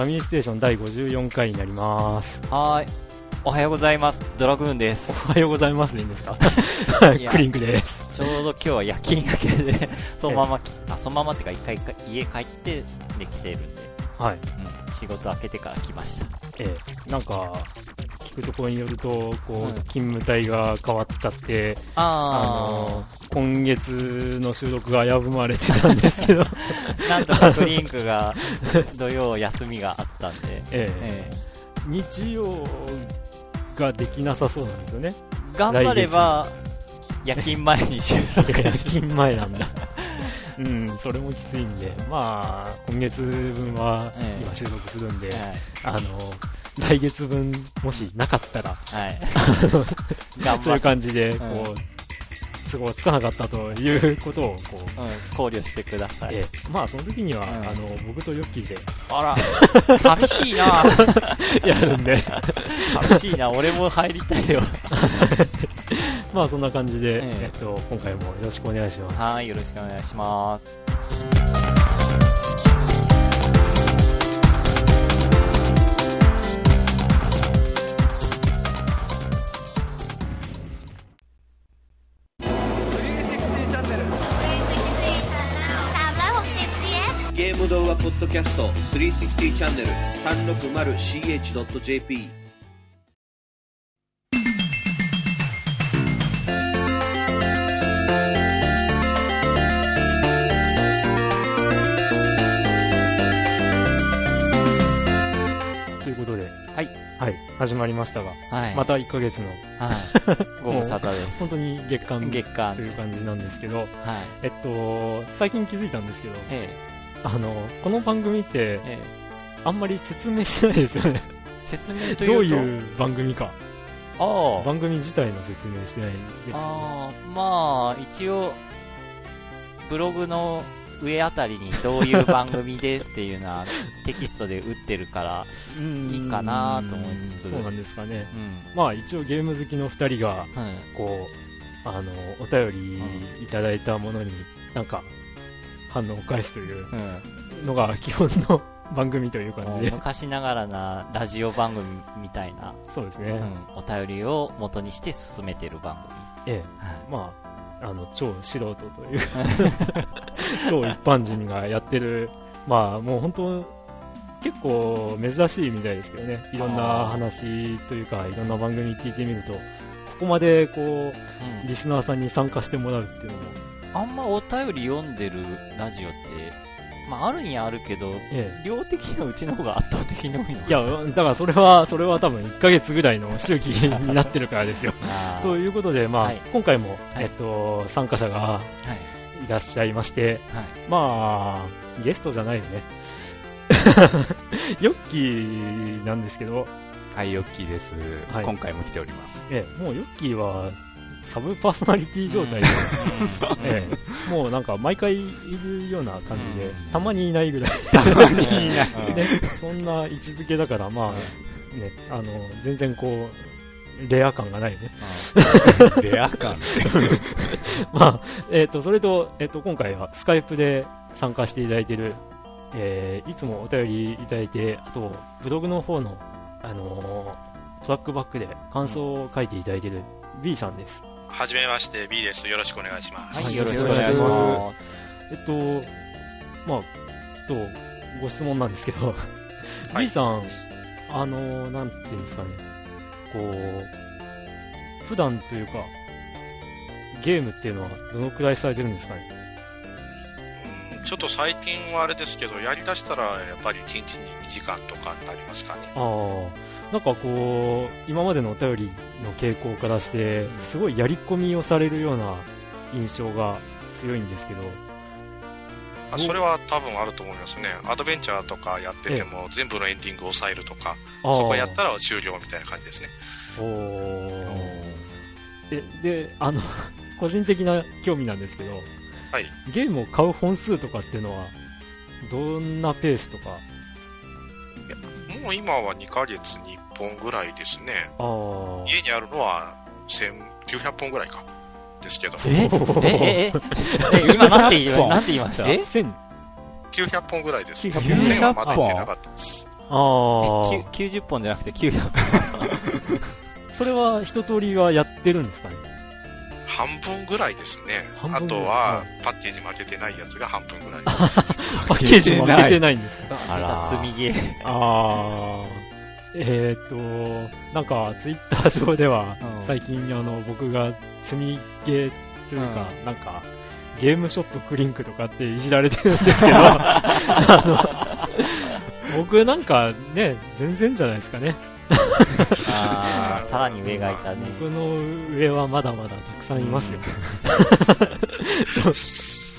はい、ファミリーステーション第54回になります。はーい。おはようございます。ドラグーンでおす。はようございますでいいんですか？クリンクです。ちょうど今日は夜勤明けで、そのままき、あ、そのままってか一回か家帰ってできてるんで、はい。うん、仕事明けてから来ました。ええ、なんか、聞くところによると、こう、うん勤務帯が変わっちゃって、あのあ今月の収録が危ぶまれてたんですけど、ー、なんとかクリンクが土曜休みがあったんで、ええ、え日曜ができなさそうなんですよね。ー頑張れば、夜勤前に収録 夜勤前なんだ。うん、それもきついんで、まあ、今月分はええ。今収録するんで、はい。あの、来月分もしなかったら、はい。頑そういう感じで、んこう、都合つかなかったということを、こう、うん、考慮してください。ええまあ、その時には、んあの、僕とヨッキーであら、寂しいな やるんで、寂しいな俺も入りたいよ。まあ、そんな感じで、えええっと、今回もよろしくお願いします。はい、よろしくお願いします。ム動画ポッドキャスト360チャンネル 360ch.jp ということで、はい。はい、始まりましたが、はい。また1ヶ月の、はい。ご無沙汰です。本当に月間月間という感じなんですけど、はい。えっと、最近気づいたんですけど、えあの、この番組ってえ、、ええ。あんまり説明してないですよね。説明というと？どういう番組か。ああ。番組自体の説明してないですよね。ああ、まあ、一応、ブログの上あたりにどういう番組ですっていうのはテキストで打ってるから、う んいいかなと思いつつそうなんですかね。うん。まあ一応ゲーム好きの二人が、はい。こう、あの、お便りいただいたものに、なんか、反応を返すといううん。のが基本の番組という感じで。昔ながらなラジオ番組みたいな、そうですね。うん、お便りを元にして進めてる番組。ええ。はいまあ、あの、超素人という、超一般人がやってる、まあもう本当、結構珍しいみたいですけどね。いろんな話というか、いろんな番組聞いてみると、ここまでこう、うんリスナーさんに参加してもらうっていうのも、あんまお便り読んでるラジオって、まあ、あるにはあるけど、え量的にはうちの方が圧倒的に多いのえ。いや、だからそれは、それは多分1ヶ月ぐらいの周期になってるからですよ。ということで、まあ、はい今回も、はいえっと、参加者がはい。いらっしゃいまして、はい。まあ、ゲストじゃないよね。ヨッキーなんですけど、はい、ヨッキーです、はい今回も来ております。ええ、もうヨッキーは、サブパーソナリティ状態で、ええ、もうなんか毎回いるような感じで、うん。たまにいないぐらい。そんな位置づけだから、まあ、ね、あの、全然こう、レア感がないよね。レア感。まあ、えっ、と、それと、えっ、と、今回はスカイプで参加していただいている、えーいつもお便りいただいて、あと、ブログの方の、あのートラックバックで感想を書いていただいている B さんです。はじめまして B です。よろしくお願いします。はい、はいよろしくお願いしまえっと、まあ、ちょっと、ご質問なんですけど、はい B さん、あのーなんていうんですかね、こう、普段というか、ゲームっていうのはどのくらいされてるんですかね？うんちょっと最近はあれですけど、やりだしたらやっぱり1日に2時間とかになりますかね。ああ、なんかこう、今までのお便りの傾向からして、すごいやり込みをされるような印象が強いんですけど、あそれは多分あると思いますね。アドベンチャーとかやってても全部のエンディングを抑えるとか、そこやったら終了みたいな感じですね。おー。え、で、あの、個人的な興味なんですけど、はい。ゲームを買う本数とかっていうのは、どんなペースとか、もう今は2ヶ月に1本ぐらいですね。家にあるのは1900本ぐらいか。ですけど。え？え？え？え？え？今なんて言いまなんて言いました？千。900本ぐらいです。900 1000はまだ行ってなかったです。あえあ、90本じゃなくて900 それは一通りはやってるんですかね？半分ぐらいですね。あとは、パッケージ負けてないやつが半分ぐらい。パッケージも開けてないんですか？あら。積みゲー。ああ、えーっと、なんか、ツイッター上では、うん最近、あの、僕が積みゲーというか、なんか、ゲームショップクリンクとかっていじられてるんですけど、あの、僕なんかね、全然じゃないですかね。ああ、さらに上がいたね。僕の上はまだまだたくさんいますよ。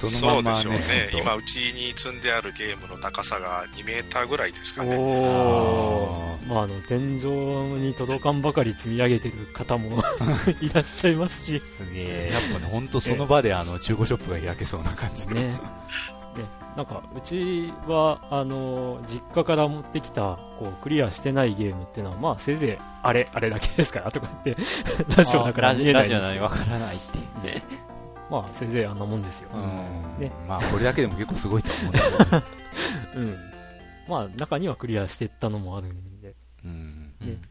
そうまんまでしょうね今、うちに積んであるゲームの高さが2メーターぐらいですかね。おー。まあ、あの、天井に届かんばかり積み上げてる方も いらっしゃいますし、すげえや。っぱね、ほんとその場であの、中古ショップが開けそうな感じの。ね。ね、なんか、うちは、あの、実家から持ってきた、こう、クリアしてないゲームっていうのは、まあ、せいぜい、あれ、あれだけですから、とか言って、ラジオだからラジラ見えないんですけどジオなのにわからないっていう。まあ、せいぜいあんなもんですよ。うんねまあ、これだけでも結構すごいと思うんだけど。うん。まあ、中にはクリアしてったのもあるんで、うんね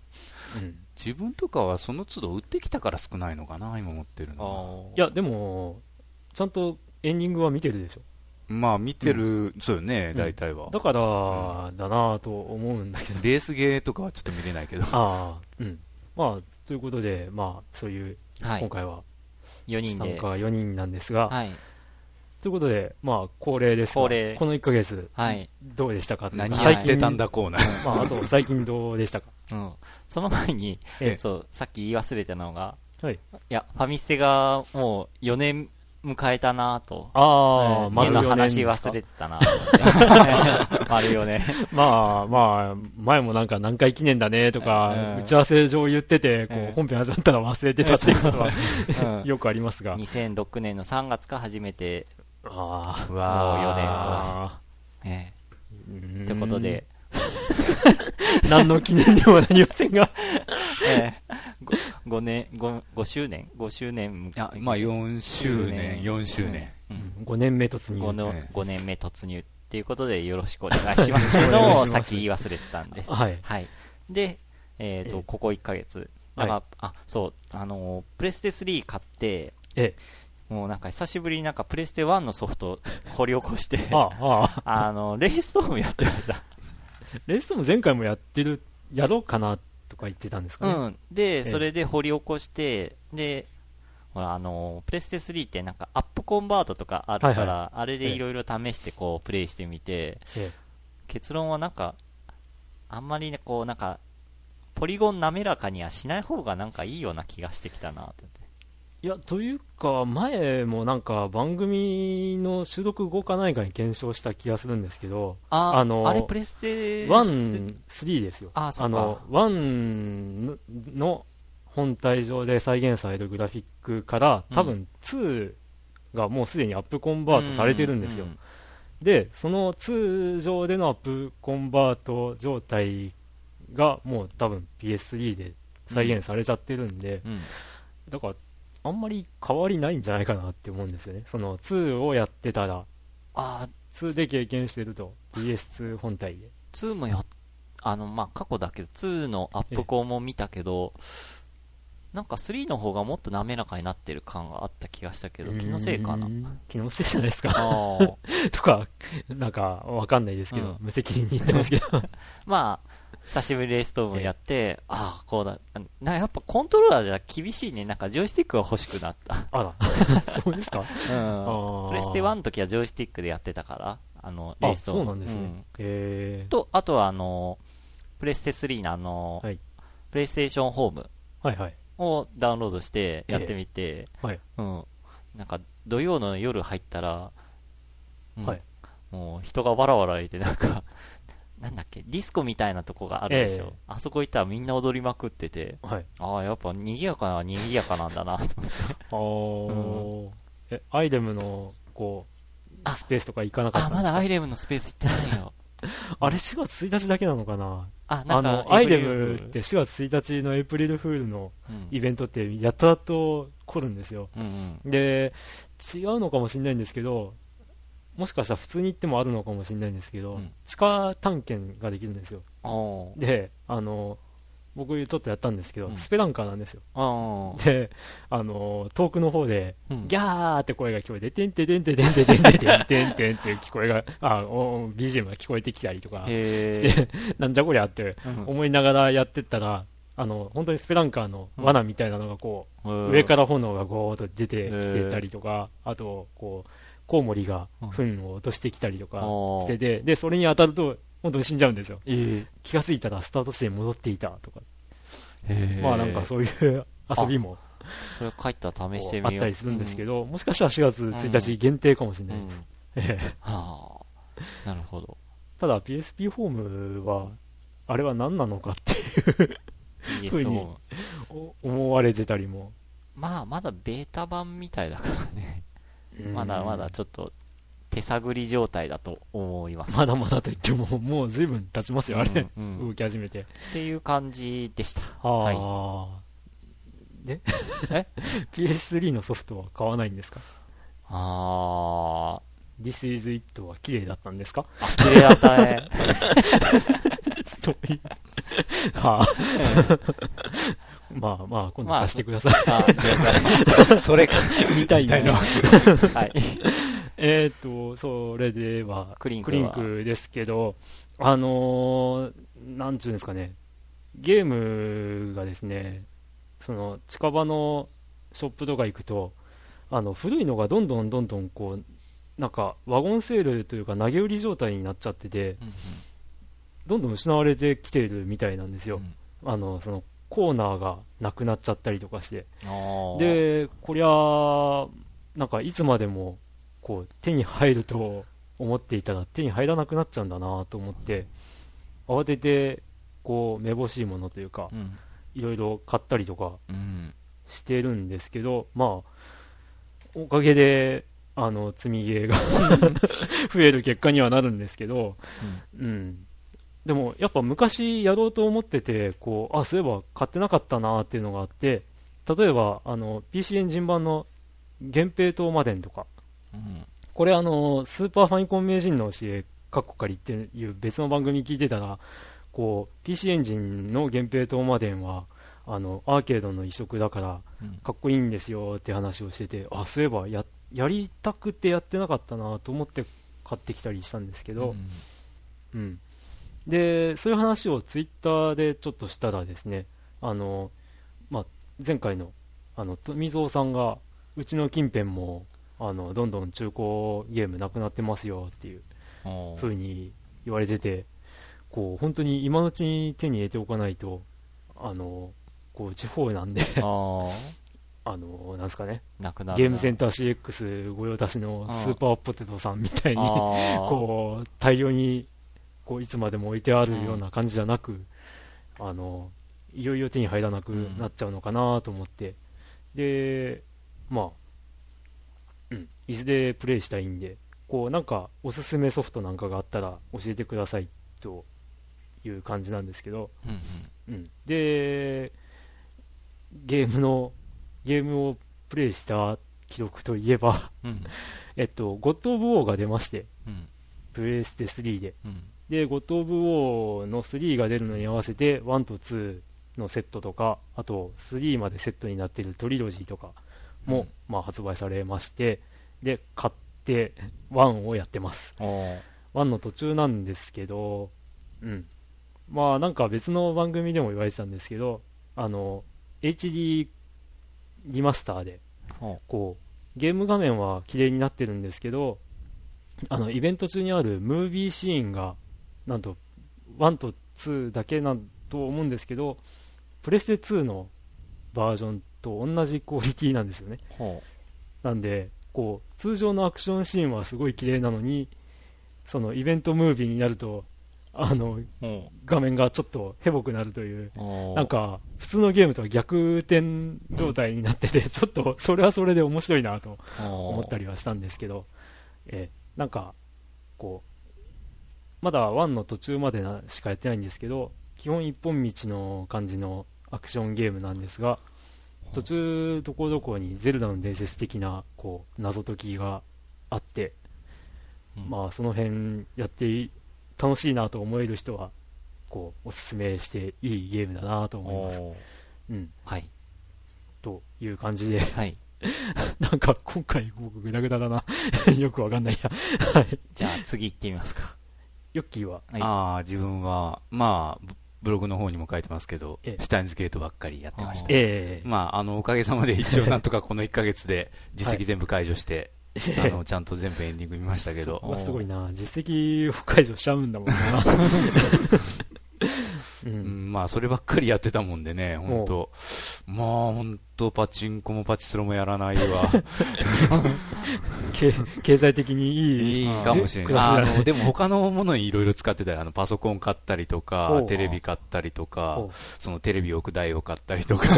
うん。自分とかはその都度売ってきたから少ないのかな、今持ってるのは。いや、でも、ちゃんとエンディングは見てるでしょ。まあ、見てる、そうよね、ん大体は。だから、だなぁと思うんだけど。レースゲーとかはちょっと見れないけど。ああ、うん。まあ、ということで、まあ、そういう、はい今。回は4人で。参加4人なんですが、はい。ということで、まあ、恒例ですが恒例この1ヶ月、はい。どうでしたかというか何最やってたんだコーナー。まあ、あと、最近どうでしたか？うん。その前に、ええそう、さっき言い忘れたのが、はい。いや、ファミステがもう4年迎えたなと。ああ、うん丸4の年話忘れてたなって。丸4年。まあ、まあ、前もなんか何回記念だねとか、うん。打ち合わせ上言ってて、こう本編始まったら忘れてたっていうことは、うん。よくありますが。2006年の3月から初めて、あうもう4わ年えあ。えということで、何の記念にもなりませんが。ええ 5, 年5、5周年 ?5 周年ーいや、まあ4周年、4周年。うん5年目突入。5, のええ5年目突入っていうことでよろしくお願いします っていうのをさっき言い忘れてたんで。はい。はい。で、えっ、と、ええここ1ヶ月。はいあ、そう、あのープレステ3買って、えもうなんか久しぶりになんかプレステ1のソフト掘り起こして、ああ、ああ。あの、レイストームやってました。レーストも前回もやってる、やろうかなとか言ってたんですかね。うん。で、えそれで掘り起こして、で、ほら、あの、プレステ3ってなんかアップコンバートとかあるから、はいはあれでいろいろ試してこう、プレイしてみて、え結論はなんか、あんまりね、こう、なんか、ポリゴン滑らかにはしない方がなんかいいような気がしてきたなと思って。いや、というか、前もなんか番組の収録後か何かに検証した気がするんですけど、あ、あのあれプレステ1、3ですよ。あそうかの、1の本体上で再現されるグラフィックから、多分2がもうすでにアップコンバートされてるんですよ。ううで、その2上でのアップコンバート状態がもう多分 PS3 で再現されちゃってるんで、うん。だから、あんまり変わりないんじゃないかなって思うんですよね。その2をやってたら、あ、2で経験してると、PS2 本体で。2もや、あの、まあ、過去だけど、2のアップコンも見たけど、なんか3の方がもっと滑らかになってる感があった気がしたけど、気のせいかな気のせいじゃないですか。とか、なんか、わかんないですけど、うん無責任に言ってますけど。まあ、久しぶりにレーストームやって、ああ、こうだ。なやっぱコントローラーじゃ厳しいね。なんかジョイスティックが欲しくなった。あら、そうですか？うん。ープレステ1の時はジョイスティックでやってたから、あの、レあ、ーストーム。そうなんですね。へと、あとはあの、プレステ3のあの、はいプレイステーションホームーはいはい。をダウンロードしてやってみて、はい。うん。なんか土曜の夜入ったら、うんはいもう人がわらわらいてなんか、なんだっけ、ディスコみたいなとこがあるでしょ。ええあそこ行ったらみんな踊りまくってて、はい。ああ、やっぱ賑やかな賑やかなんだなと思って。あー、え、アイデムの、こう、あスペースとか行かなかったあ、まだアイレムのスペース行ってないよ。あれ4月1日だけなのかな？あ、なんか、あの、アイデムって4月1日のエイプリルフールのうんイベントってやたらと来るんですよ。うんうん。で、違うのかもしれないんですけど、もしかしたら普通に行ってもあるのかもしれないんですけど、うん。地下探検ができるんですよ。で、あの、僕ちょっとやったんですけど、うん。スペランカーなんですよ。で、あの、遠くの方で、うん。ギャーって声が聞こえて、てんてんてんてんてんてんてんてんてんてんてんって聞こえが、あ、お BGM が聞こえてきたりとかして、なんじゃこりゃってうん思いながらやってったら、あの、本当にスペランカーの罠みたいなのがこう、うん上から炎がゴーッと出てきてたりとか、あと、こう、コウモリが糞を落としてきたりとかうんしてて、で、それに当たると、本当に死んじゃうんですよ。えー気がついたらスタート地点に戻っていたとか。へーまあなんかそういう遊びもそれ帰ったら試してみよう。あったりするんですけど、もしかしたら4月1日限定かもしれないです。ええはあ、なるほど。ただ PSP ホームは、あれは何なのかってふうに PS お思われてたりも。まあ、まだベータ版みたいだからね。まだまだちょっと手探り状態だと思います。まだまだと言っても、もう随分経ちますよ、あれ。うんうん動き始めて。っていう感じでした。あはい。あ。でえ ?PS3 のソフトは買わないんですか？あ ?This is it は綺麗だったんですか？ー、綺麗だったね。そういう。はあ。まあまあ、今度貸してください。あ了 それか。見たいな。はい。えっと、それでは、クリンククリはンクですけど、あのーなんちゅうんですかね、ゲームがですね、その、近場のショップとか行くと、あの、古いのがどんどんどんどんこう、なんか、ワゴンセールというか投げ売り状態になっちゃってて、うんどんどん失われてきているみたいなんですよ。うんあの、その、コーナーがなくなっちゃったりとかして。で、こりゃ、なんかいつまでも、こう、手に入ると思っていたら手に入らなくなっちゃうんだなと思って、慌てて、こう、めぼしいものというかう、ん。いろいろ買ったりとかうん。してるんですけど、まあ、おかげで、あの、積みゲーが 増える結果にはなるんですけど、うん。でも、やっぱ昔やろうと思ってて、こう、あ、そういえば買ってなかったなっていうのがあって、例えば、あの、PC エンジン版の源平島マデンとか、うん。これあの、スーパーファミコン名人の教え、カッコ仮っていう別の番組聞いてたら、こう、PC エンジンの源平島マデンは、あの、アーケードの移植だから、うん。かっこいいんですよって話をしてて、あ、そういえばや、やりたくてやってなかったなと思って買ってきたりしたんですけど、うん。うん、でそういう話をツイッターでちょっとしたらですねあの、まあ、前回のあの富蔵さんがうちの近辺もあのどんどん中古ゲームなくなってますよっていうおー。風に言われててこう本当に今のうちに手に入れておかないとあのこう地方なんで あのなんですかね。なくなるな。ゲームセンター CX 御用達のスーパーポテトさんみたいにこう大量にこういつまでも置いてあるような感じじゃなく、あのいよいよ手に入らなくなっちゃうのかなと思って、でまあ、うん、いずれプレイしたいんでこうなんかおすすめソフトなんかがあったら教えてくださいという感じなんですけど、うんうん。うん、でゲームのゲームをプレイした記録といえばうん。えっと、ゴッド・オブ・ウォーが出まして、うん。プレイステ3で。うん。で、ゴッド・オブ・ウォーの3が出るのに合わせて、1と2のセットとか、あと3までセットになっているトリロジーとかも、うんまあ、発売されまして、で、買って、1をやってます。おー1の途中なんですけど、うん。まあ、なんか別の番組でも言われてたんですけど、あの、HD リマスターで、こうゲーム画面は綺麗になってるんですけどあのイベント中にあるムービーシーンがなんと1と2だけなんと思うんですけどプレステ2のバージョンと同じクオリティなんですよね。ほなんでこう通常のアクションシーンはすごい綺麗なのにそのイベントムービーになるとあのう。ほ画面がちょっとヘボくなるというなん、か普通のゲームとは逆転状態になってて、ちょっとそれはそれで面白いなと思思ったりはしたんですけど、えーなんかこうまだ1の途中までなしかやってないんですけど基本一本道の感じのアクションゲームなんですが途中どこどこにゼルダの伝説的なこう謎解きがあってうんまあその辺やってい楽しいなと思える人は、こう、おすすめしていいゲームだなと思います。うん。はい。という感じで、はい。なんか今回僕グダグダだな。よくわかんないや。はい。じゃあ次行ってみますか。ヨッキーは、はいああ、自分は、まあ、ブブログの方にも書いてますけど、ええシュタインズゲートばっかりやってましあて。ええまあ、あの、おかげさまで一応なんとかこの1ヶ月で実績全部解除して、あの、ちゃんと全部エンディング見ましたけど、すごいな。実績を解除しちゃうんだもんな。う。うんん、まあ、そればっかりやってたもんでね、本当。まあ、本当パチンコもパチスロもやらないわ。経経済的にいい。いいかもしれ暮ない。あの、でも他のものにいろいろ使ってたよ。あの、パソコン買ったりとおかう、テレビ買ったりとかそのテレビ置く台を買ったりとか、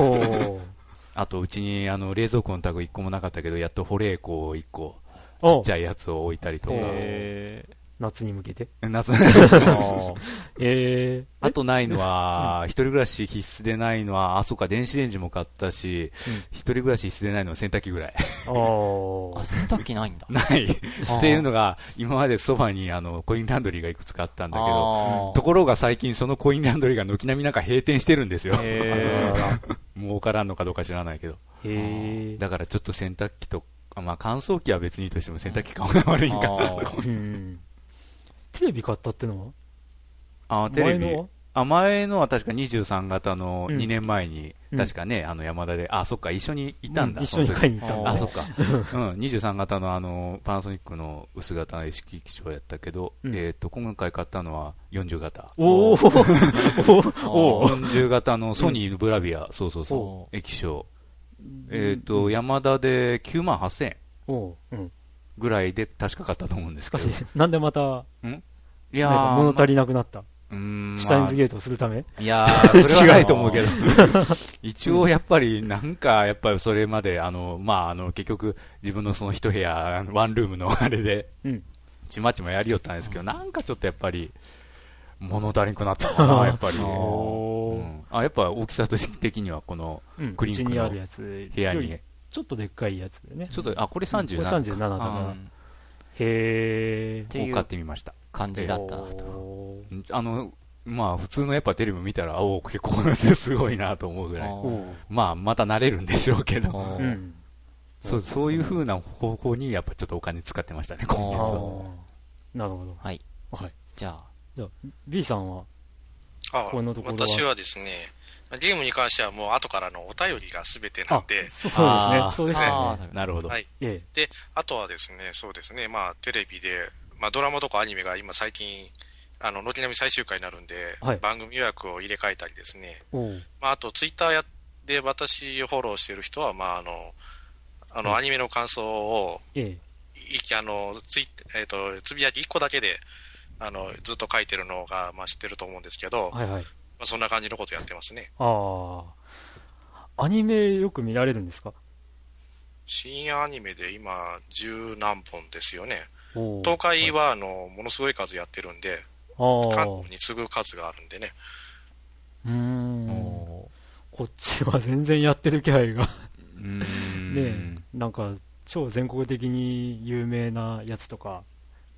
あと、うちに、あの、冷蔵庫のタグ1個もなかったけど、やっと保冷庫を1個、ちおっちゃいやつを置いたりとか、え夏に向けて。夏、ー、えあとないのは、一人暮らし必須でないのは、あ、そうか、電子レンジも買ったし、一人暮らし必須でないのは洗濯機ぐらい。あ、ー洗濯機ないんだ。ない。っていうのが、今までそばに、あの、コインランドリーがいくつかあったんだけど、ところが最近そのコインランドリーが軒並みなんか閉店してるんですよ。え儲からんのかどうか知らないけど。だからちょっと洗濯機と、まあ乾燥機は別にとしても洗濯機買うのが悪いんかな。テレビ買ったってのは？あ、テレビ。前の？は。あ、前のは確か23型のうん。2年前に、うん。確かね、あの山田で、あ、そっか、一緒にいたんだ。う一緒に買いに行ったんだあ、そっか。うん、23型のあの、パナソニックの薄型の意識機種やったけど、うん。えっ、と、今回買ったのは40型。おー。おー。40 型のソニーのブラビア、そうそうそう、液晶。えっ、と、ヤマダで9万8000円。おー。うん。ぐらいで確か買ったと思うんですしかしけど。、なんでまた、いや物足りなくなった？うーん、シュタインズまゲートをするため？あいやー、それはないと思うけど。一応やっぱり、なんか、やっぱりそれまで、あの、まあ、あの、結局、自分のその一部屋、ワンルームのあれで、うん。ちまちまやりよったんですけど、なんかちょっとやっぱり、物足りんくなったのかな、やっぱり。あ、やっぱ大きさ的にはこのうん。クリンクの。部屋にちょっとでっかいやつでね。ちょっと、あ、これ37これ37だあな。へていうを買ってみました。感じだった。あの、まあ、普通のやっぱテレビ見たら、おお、結構すごいなと思うぐらい。まあ、また慣れるんでしょうけど。ーうん。そう、そういう風な方法にやっぱちょっとお金使ってましたね、今あ月は。ーなるほど。はい。はい。じゃあ、じゃあ、B さんは、あこのところは？私はですね、ゲームに関してはもう後からのお便りが全てなあんで、、そうですね。そうでしたあよね。ーなるほど。はいえで、あとはですね、そうですね、まあテレビで、まあドラマとかアニメが今最近、あの、軒並み最終回になるんで、はい番組予約を入れ替えたりですね、まああとツイッターやで私をフォローしてる人は、まああの、あの、はいアニメの感想を、ええ。いあの、ツイえっ、と、つぶやき1個だけで、あの、ずっと書いてるのが、まあ知ってると思うんですけど、はいはい。まあそんな感じのことやってますね。ああ。アニメよく見られるんですか？深夜アニメで今、十何本ですよね。東海は、あの、ものすごい数やってるんで、ああ。韓国に次ぐ数があるんでね。うーん。おこっちは全然やってる気配がうーん。ねえ、なんか、超全国的に有名なやつとか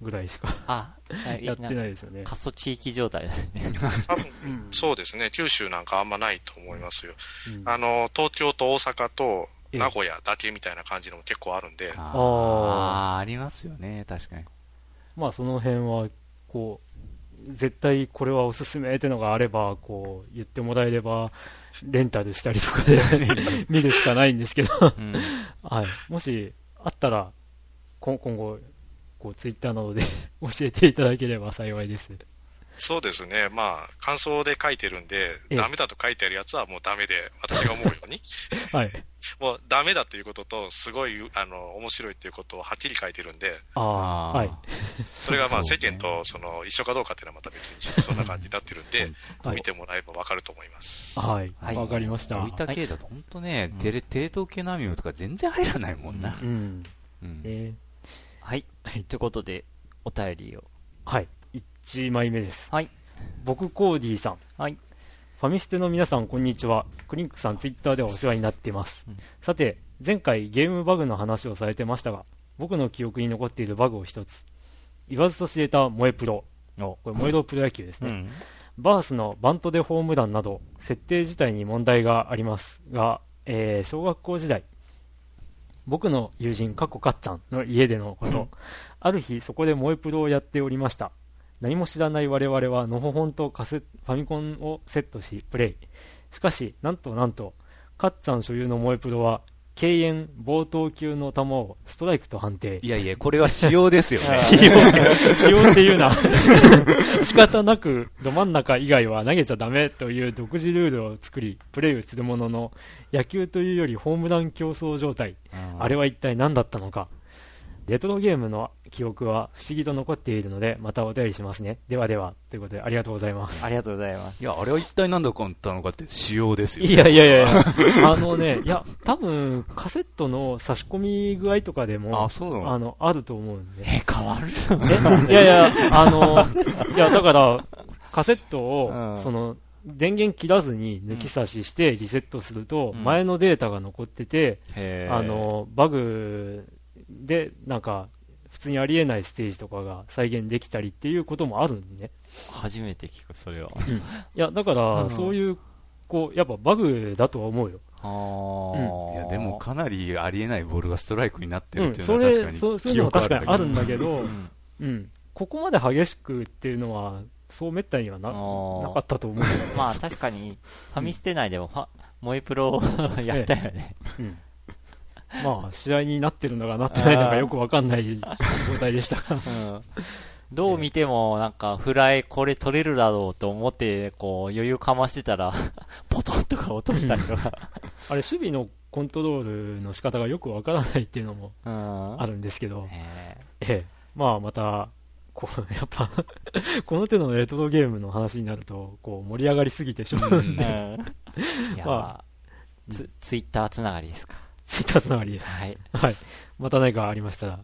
ぐらいしかあ、やってないですよね。過疎地域状態だね。多分、うんそうですね。九州なんかあんまないと思いますよ。うんあの、東京と大阪とええ名古屋だけみたいな感じのも結構あるんで、あああー、ありますよね、確かに。まあその辺は、こう、絶対これはおすすめってのがあれば、こう、言ってもらえれば、レンタルしたりとかで 見るしかないんですけど、うん。はい。もし、あったら、こ今後、こう、ツイッターなどで 教えていただければ幸いです。そうですね。まあ、感想で書いてるんで、ええダメだと書いてあるやつはもうダメで、私が思うように。はい。もうダメだということと、すごい、あの、面白いっていうことをはっきり書いてるんで、ああ、はい。それがまあ世間とその一緒かどうかっていうのはまた別にして、そんな感じになってるんで、はい見てもらえばわかると思います。はい。はいわかりました。大分系だと本当ね、うんテレ、テレ東系のアニメとか全然入らないもんな。うん。うんえはい。ということで、お便りを。ーはい。1枚目です。はい。僕、コーディーさん。はい。ファミステの皆さん、こんにちは。クリンクさん、ツイッターではお世話になっています。うんさて、前回ゲームバグの話をされてましたが、僕の記憶に残っているバグを一つ。言わずと知れた萌えプロ。おこれ萌えロプロ野球ですね。うん。バースのバントでホームランなど、設定自体に問題がありますが、えー小学校時代、僕の友人、かっこかっちゃんの家でのこと、ある日、そこで萌えプロをやっておりました。何も知らない我々は、のほほんとカセファミコンをセットし、プレイ。しかし、なんとなんと、かっちゃん所有の萌えプロは、敬遠、冒頭級の球をストライクと判定。いやいや、これは仕様ですよね。仕様って、仕様っていうな。仕方なく、ど真ん中以外は投げちゃダメという独自ルールを作り、プレイをするものの、野球というよりホームラン競争状態。あれは一体何だったのか。レトロゲームの記憶は不思議と残っているので、またお便りしますね。ではでは、ということでありがとうございます。ありがとうございます。いや、あれは一体何だったのかって仕様ですよ。いやいやいやいや、あのね、いや、多分、カセットの差し込み具合とかでも、あ、そうなの？あの、あると思うんで。え、変わるえいやいや、あの、いや、だから、カセットを、うんその、電源切らずに抜き差ししてリセットすると、うん前のデータが残ってて、あ、の、バグで、なんか、普通にありえないステージとかが再現できたりっていうこともあるんでね。初めて聞く、それは。いや、だから、うんそういう、こう、やっぱバグだとは思うよ。ああ。いや、でもかなりありえないボールがストライクになってうん、るっていうそれ、のは確かに。そうそういうのも確かにあるんだけどう、んうん、ここまで激しくっていうのは、そうめったにはななかったと思うよ。まあ確かに、ファミステ内でもファ、萌えプロ やったよね。うんまあ、試合になってるのかなってないのかよくわかんない状態でしたが。うんどう見ても、なんか、フライ、これ取れるだろうと思って、こう、余裕かましてたら、ポトンとか落としたりとか。あれ、守備のコントロールの仕方がよくわからないっていうのもうん。あるんですけど、えええ、まあ、また、こう、やっぱ、この手のレトロゲームの話になると、こう、盛り上がりすぎてしまうんえで、まあツイッターつながりですか。ツイッターつながりです。はい。はい。また何かありましたら、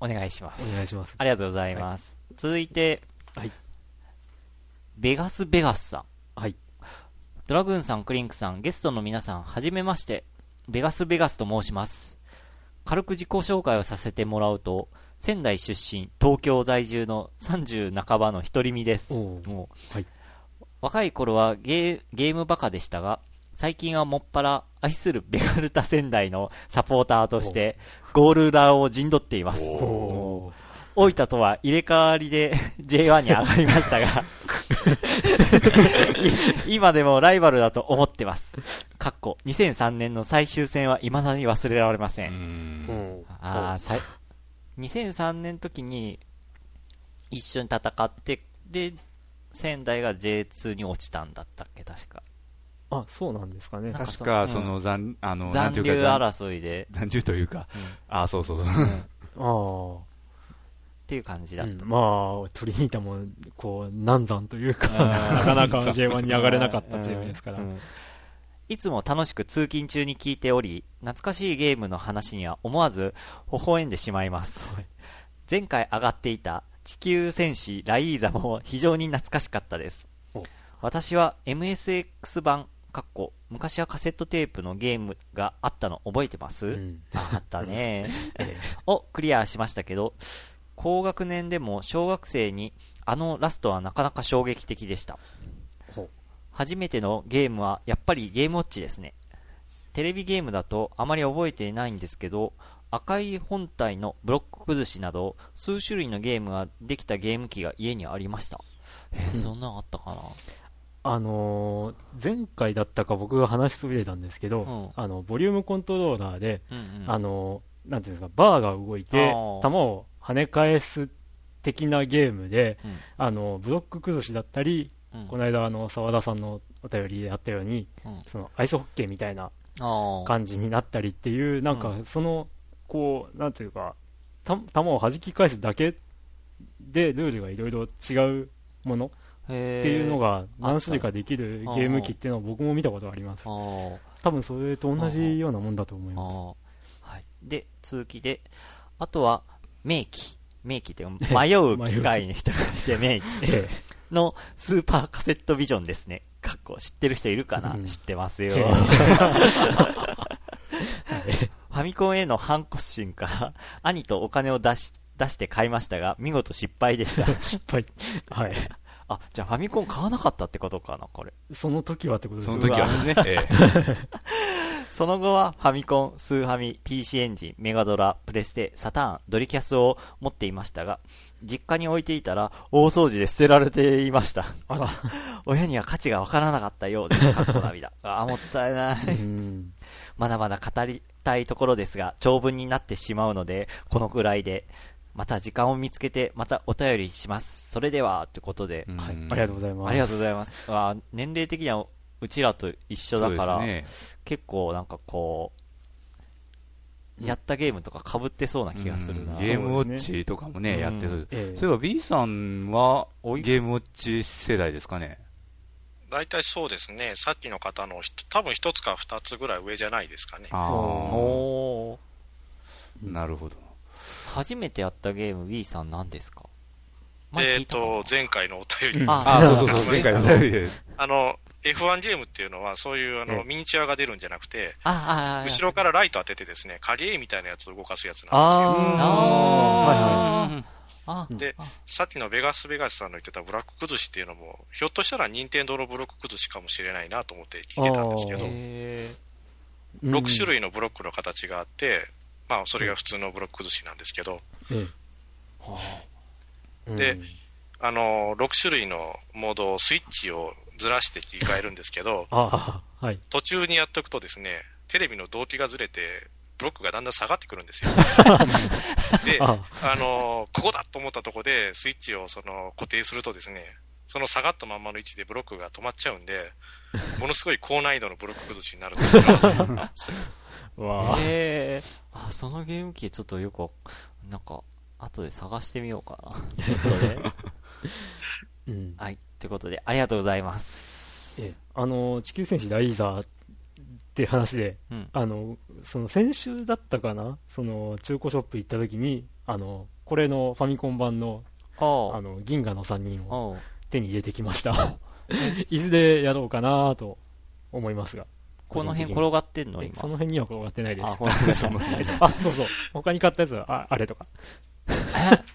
お願いします。お願いします。ありがとうございます。続いて、はいベガスベガスさん。はい。ドラグーンさん、クリンクさん、ゲストの皆さん、はじめまして。ベガスベガスと申します。軽く自己紹介をさせてもらうと、仙台出身、東京在住の30半ばの独り身です。おうもうはい若い頃はゲーゲームバカでしたが、最近はもっぱら愛するベガルタ仙台のサポーターとして、ゴールラーを陣取っています。お大分とは入れ替わりで J1 に上がりましたがい今でもライバルだと思ってます。かっこ、2003年の最終戦は未だに忘れられませ。うんん。ああ、さい、2003年の時に一緒に戦って、で、仙台が J2 に落ちたんだったっけ、確か。あ、そうなんですかね。なんか確か、うんその、残、あの、なんて残留いうか、残争いで、残留というか、あ、そうそうそう。うん っあていう感じあ、だった。うんまあ、トリニータも、こう、難産というか、うんなかなか J1 に上がれなかったチームですからう。んいつも楽しく通勤中に聞いており、懐かしいゲームの話には思わず微笑んでしまいます。はい前回上がっていた地球戦士ライーザも非常に懐かしかったですお。私は MSX 版、かっこ昔はカセットテープのゲームがあったの覚えてます、うんああったね。え をクリアしましたけど、高学年でも小学生にあのラストはなかなか衝撃的でした。初めてのゲームはやっぱりゲームウォッチですね。テレビゲームだとあまり覚えていないんですけど、赤い本体のブロック崩しなど数種類のゲームができたゲーム機が家にありました。えーそんなのあったかな？あのー前回だったか僕が話しそびれたんですけど、うん。あの、ボリュームコントローラーで、うんうん。あのーなんていうんですか、バーが動いて球を跳ね返す的なゲームで、うん。あの、ブロック崩しだったり、うん。この間、あの、沢田さんのお便りであったように、うん。その、アイスホッケーみたいな感じになったりっていう、なんかう、その、こう、なんていうか、た球を弾き返すだけで、ルールがいろいろ違うものっていうのが何種類かできるゲーム機っていうのは僕も見たことあります多分それと同じようなもんだと思います。はい。で、続きで、あとは、名機。名機って迷う機械の人がいて、名機えのスーパーカセットビジョンですね。かっこ知ってる人いるかな、うん知ってますよ。え ファミコンへの反骨心から、兄とお金を出し、出して買いましたが、見事失敗でした。失敗。はい。あ、じゃあファミコン買わなかったってことかな、これ。その時はってことですそよの時はですね、え その後はファミコン、スーファミ、PC エンジン、メガドラ、プレステ、サターン、ドリキャスを持っていましたが、実家に置いていたら大掃除で捨てられていました。あら。親には価値がわからなかったようです。かっこ涙。あー、もったいなうい。ん。まだまだ語りたいところですが、長文になってしまうので、このくらいで、また時間を見つけて、またお便りします。それでは、ってことで、えはい。ありがとうございます。ありがとうございます。わー年齢的にはうちらと一緒だから、ね結構なんかこう、やったゲームとか被ってそうな気がするな。うんゲームウォッチとかもね、うんやってる。ええそういえば B さんはゲームウォッチ世代ですかね？大体そうですね。さっきの方の多分一つか二つぐらい上じゃないですかね。ああ、なるほど。初めてやったゲーム B さん何ですか？前えっ、聞いたかな。と、前回のお便り、うん。ああ、そうそうそう、前回の。お便りで。あの、F1 ゲームっていうのは、そういうあええ。のミニチュアが出るんじゃなくて、あ、あ、あ、後ろからライト当ててですね、影絵みたいなやつを動かすやつなんですよ。ああ、はいはい。あ、で、さっきのベガス・ベガスさんの言ってたブラック崩しっていうのも、ひょっとしたら任天堂のブロック崩しかもしれないなと思って聞いてたんですけど、へうん6種類のブロックの形があって、まあ、それが普通のブロック崩しなんですけど、ええ。であの、6種類のモードをスイッチをずらして切り替えるんですけど、ああ、はい。途中にやっておくとですね、テレビの動機がずれて、ブロックがだんだん下がってくるんですよ。で、ああ。のここだと思ったところでスイッチをその固定するとですね、その下がったまんまの位置でブロックが止まっちゃうんで、ものすごい高難易度のブロック崩しになるんですよ わあ。え。あ、そのゲーム機ちょっとよくわ、なんか、後で探してみようかな。ネットで。うん。はい。ということで、ありがとうございます。ええあの、地球戦士ライザーって話で、うん。あの、その先週だったかなその中古ショップ行った時に、あの、これのファミコン版の、あの、銀河の3人を手に入れてきました。いずれやろうかなと思いますが。この辺転がってんの？今。えその辺には転がってないです。あ。あ、そうそう。他に買ったやつは、ああれとか。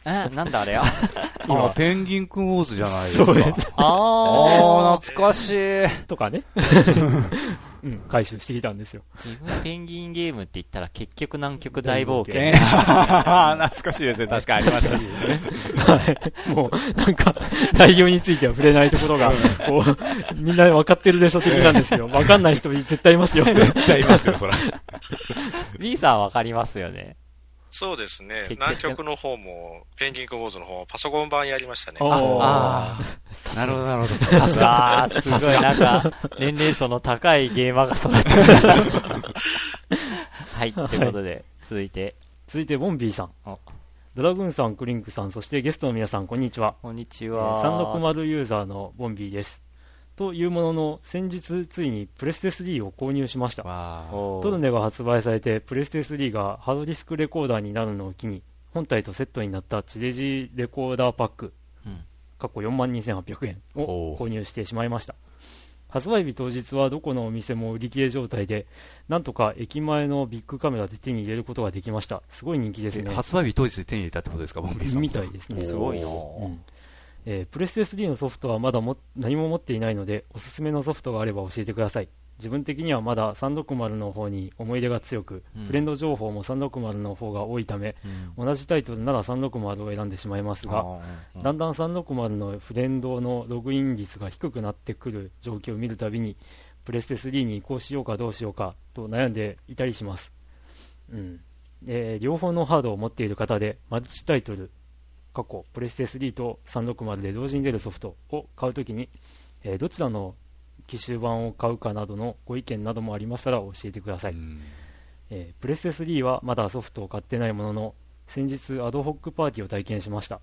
え、なんだあれや。あ、ペンギンくんウォーズじゃないですか。そうです。あああ、懐かしい。とかね。うん、回収してきたんですよ。自分ペンギンゲームって言ったら結局南極大冒険。えー 懐かしいですね。確かにありました。はい。もう、なんか、内容については触れないところが、こう、みんな分かってるでしょ的なんですけど、分かんない人絶対いますよ。絶対いますよ、そら。B さんわかりますよね。そうですね南極の方も、ペンギンクウォーズの方もパソコン版やりましたね。おーあなるほど、なるほど。さすが、すごいなんか、年齢層の高いゲーマーが揃ってる。はい、ということで、続いて、続いて、ボンビーさんお。ドラグーンさん、クリンクさん、そしてゲストの皆さん、こんにちは。こんにちえは。ー360ユーザーのボンビーです。というものの、先日ついにプレステ3を購入しました。トルネが発売されて、プレステ3がハードディスクレコーダーになるのを機に、本体とセットになった地デジレコーダーパック、うん過去42,800円をおう購入してしまいました。発売日当日はどこのお店も売り切れ状態で、なんとか駅前のビッグカメラで手に入れることができました。すごい人気ですね。発売日当日で手に入れたってことですか、ボンビーさん。みたいですね。すごいなうんえープレステ3のソフトはまだも何も持っていないので、おすすめのソフトがあれば教えてください。自分的にはまだ360の方に思い入れが強く、うんフレンド情報も360の方が多いため、うん同じタイトルなら360を選んでしまいますが、あだんだん360のフレンドのログイン率が低くなってくる状況を見るたびに、プレステ3に移行しようかどうしようかと悩んでいたりします。うん。えー両方のハードを持っている方で、マルチタイトル、過去、プレステ3と360で同時に出るソフトを買うときに、えーどちらの機種版を買うかなどのご意見などもありましたら教えてください。うん。えープレステ3はまだソフトを買ってないものの先日アドホックパーティーを体験しました。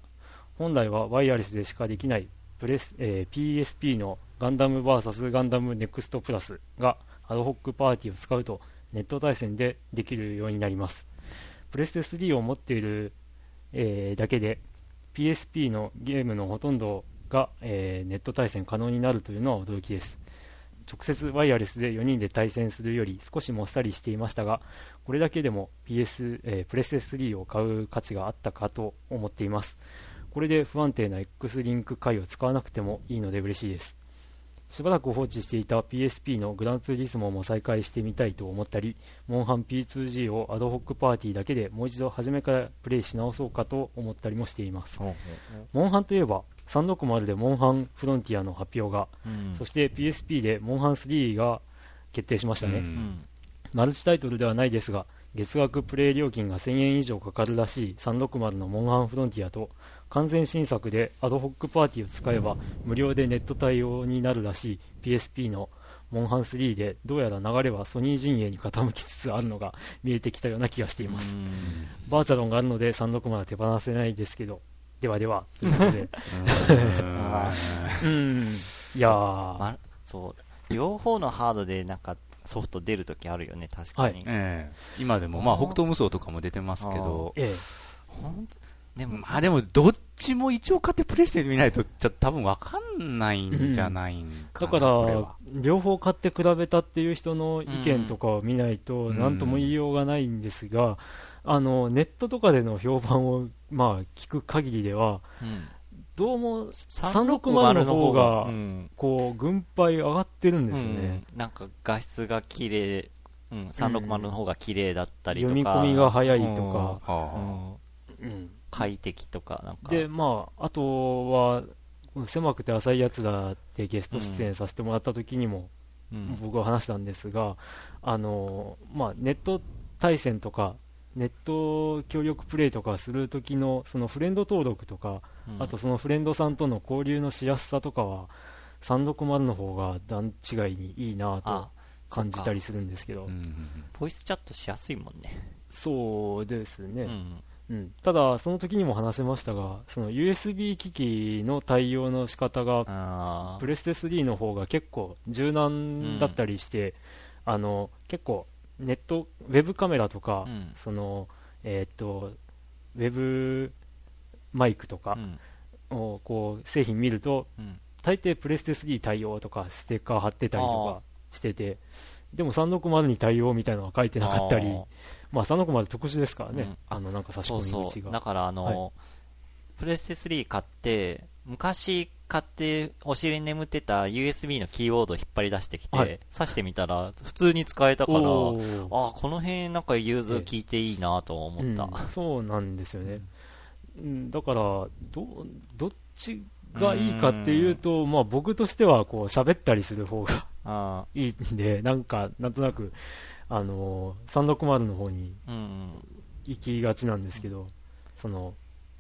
本来はワイヤレスでしかできないプレス、えー PSP のガンダム VS ガンダムネクストプラスがアドホックパーティーを使うとネット対戦でできるようになります。プレステ3を持っている、えーだけで PSP のゲームのほとんどが、えーネット対戦可能になるというのは驚きです直接ワイヤレスで4人で対戦するより少しもっさりしていましたが、これだけでも PS、えープレステ3を買う価値があったかと思っています。これで不安定な X リンク回を使わなくてもいいので嬉しいです。しばらく放置していた PSP のグランツーリスモも再開してみたいと思ったり、モンハン P2G をアドホックパーティーだけでもう一度初めからプレイし直そうかと思ったりもしています。モンハンといえば、360でモンハンフロンティアの発表が、ううんそして PSP でモンハン3が決定しましたね。うんうんマルチタイトルではないですが、月額プレイ料金が1000円以上かかるらしい360のモンハンフロンティアと、完全新作でアドホックパーティーを使えば無料でネット対応になるらしい。PSP のモンハン3で、どうやら流れはソニー陣営に傾きつつあるのが見えてきたような気がしています。バーチャロンがあるので360は手放せないですけど、ではでは、ということで。うん。いやそう。両方のハードでなんかソフト出るときあるよね確かに、ええ。今でも、まあ、北東無双とかも出てますけど、ええ。ほんとでも、まあでも、どっちも一応買ってプレイしてみないと、ちょっと多分わかんないんじゃないんかな、だから両方買って比べたっていう人の意見とかを見ないと、うん何とも言いようがないんですが、あのネットとかでの評判を、まあ、聞く限りでは、うん、どうも360の方が、うん。こう、軍配上がってるんですよね。うん。なんか画質が綺麗うん、360の方が綺麗だったりとか、読み込みが早いとか、うん快適とか、なんか。で、まあ、あとは、狭くて浅いやつだってゲスト出演させてもらった時にも、うん僕は話したんですが、あのまあ、ネット対戦とか、ネット協力プレイとかするときのそのフレンド登録とか、うんあとそのフレンドさんとの交流のしやすさとかは、360の方が段違いにいいなとあ感じたりするんですけど、うんボイスチャットしやすいもんね。そうですね、うん。うん。ただ、その時にも話しましたが、その USB 機器の対応の仕方があプレステ3の方が結構柔軟だったりして、あの結構ネットウェブカメラとか、うん。そのえーっとウェブマイクとか。をこう製品見るとうん。大抵プレステ3対応とかステッカー貼ってたりとかしててでも360に対応みたいなのは書いてなかったりあー。まあ360特殊ですからね、うん。あのなんか差しそう込みそう。口が。だから、あの、プレステ3買って、昔買ってお尻に眠ってた USB のキーボードを引っ張り出してきて、はい。挿してみたら普通に使えたから、ああ、この辺なんか融通聞いていいなと思った。うん。そうなんですよね、うん、だからどどっちがいいかっていうと、まあ、僕としてはこう喋ったりする方があいいんでなんかなんとなく、あのー360の方に行きがちなんですけど、その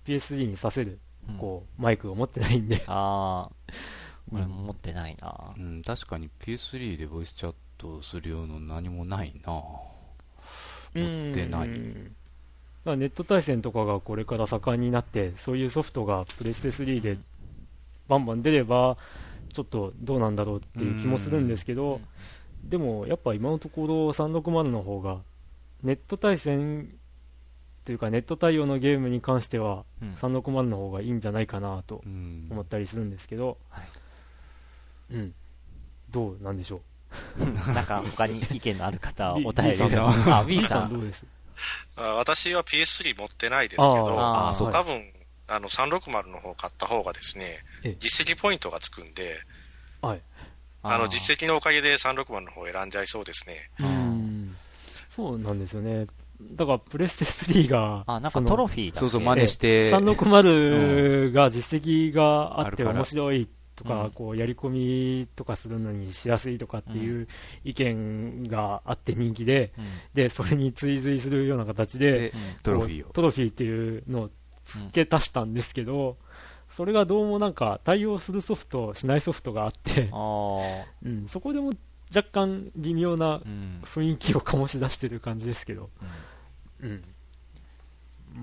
PS3 にさせるうん。こうマイクを持ってないんで、ああ、俺も持ってないな。うん、確かに PS3 でボイスチャットするような何もないな。持ってない。うん。だからネット対戦とかがこれから盛んになってそういうソフトがプレステ3でバンバン出ればちょっとどうなんだろうっていう気もするんですけど、でもやっぱ今のところ360の方がネット対戦というかネット対応のゲームに関してはうん。360の方がいいんじゃないかなとうん。思ったりするんですけど、はい。うん、どうなんでしょ なんか他に意見のある方お便り B さんあ、う B さん。さんどうです？あ私は PS3 持ってないですけど、多分、あの、360の方買った方がですねええ、実績ポイントがつくんで、はい。あの、実績のおかげで360の方を選んじゃいそうですね。うん。そうなんですよね。だからプレステ3があ、なんそのかトロフィーだっけ？そうそう、真似して、360が実績があって面白いとか、うん。こうやり込みとかするのにしやすいとかっていう意見があって人気で、うん。でそれに追随するような形ででトロフィーを。トロフィーっていうのを付け足したんですけど、それがどうもなんか対応するソフト、しないソフトがあって、うん、そこでも若干微妙なうん。雰囲気を醸し出してる感じですけど、うん、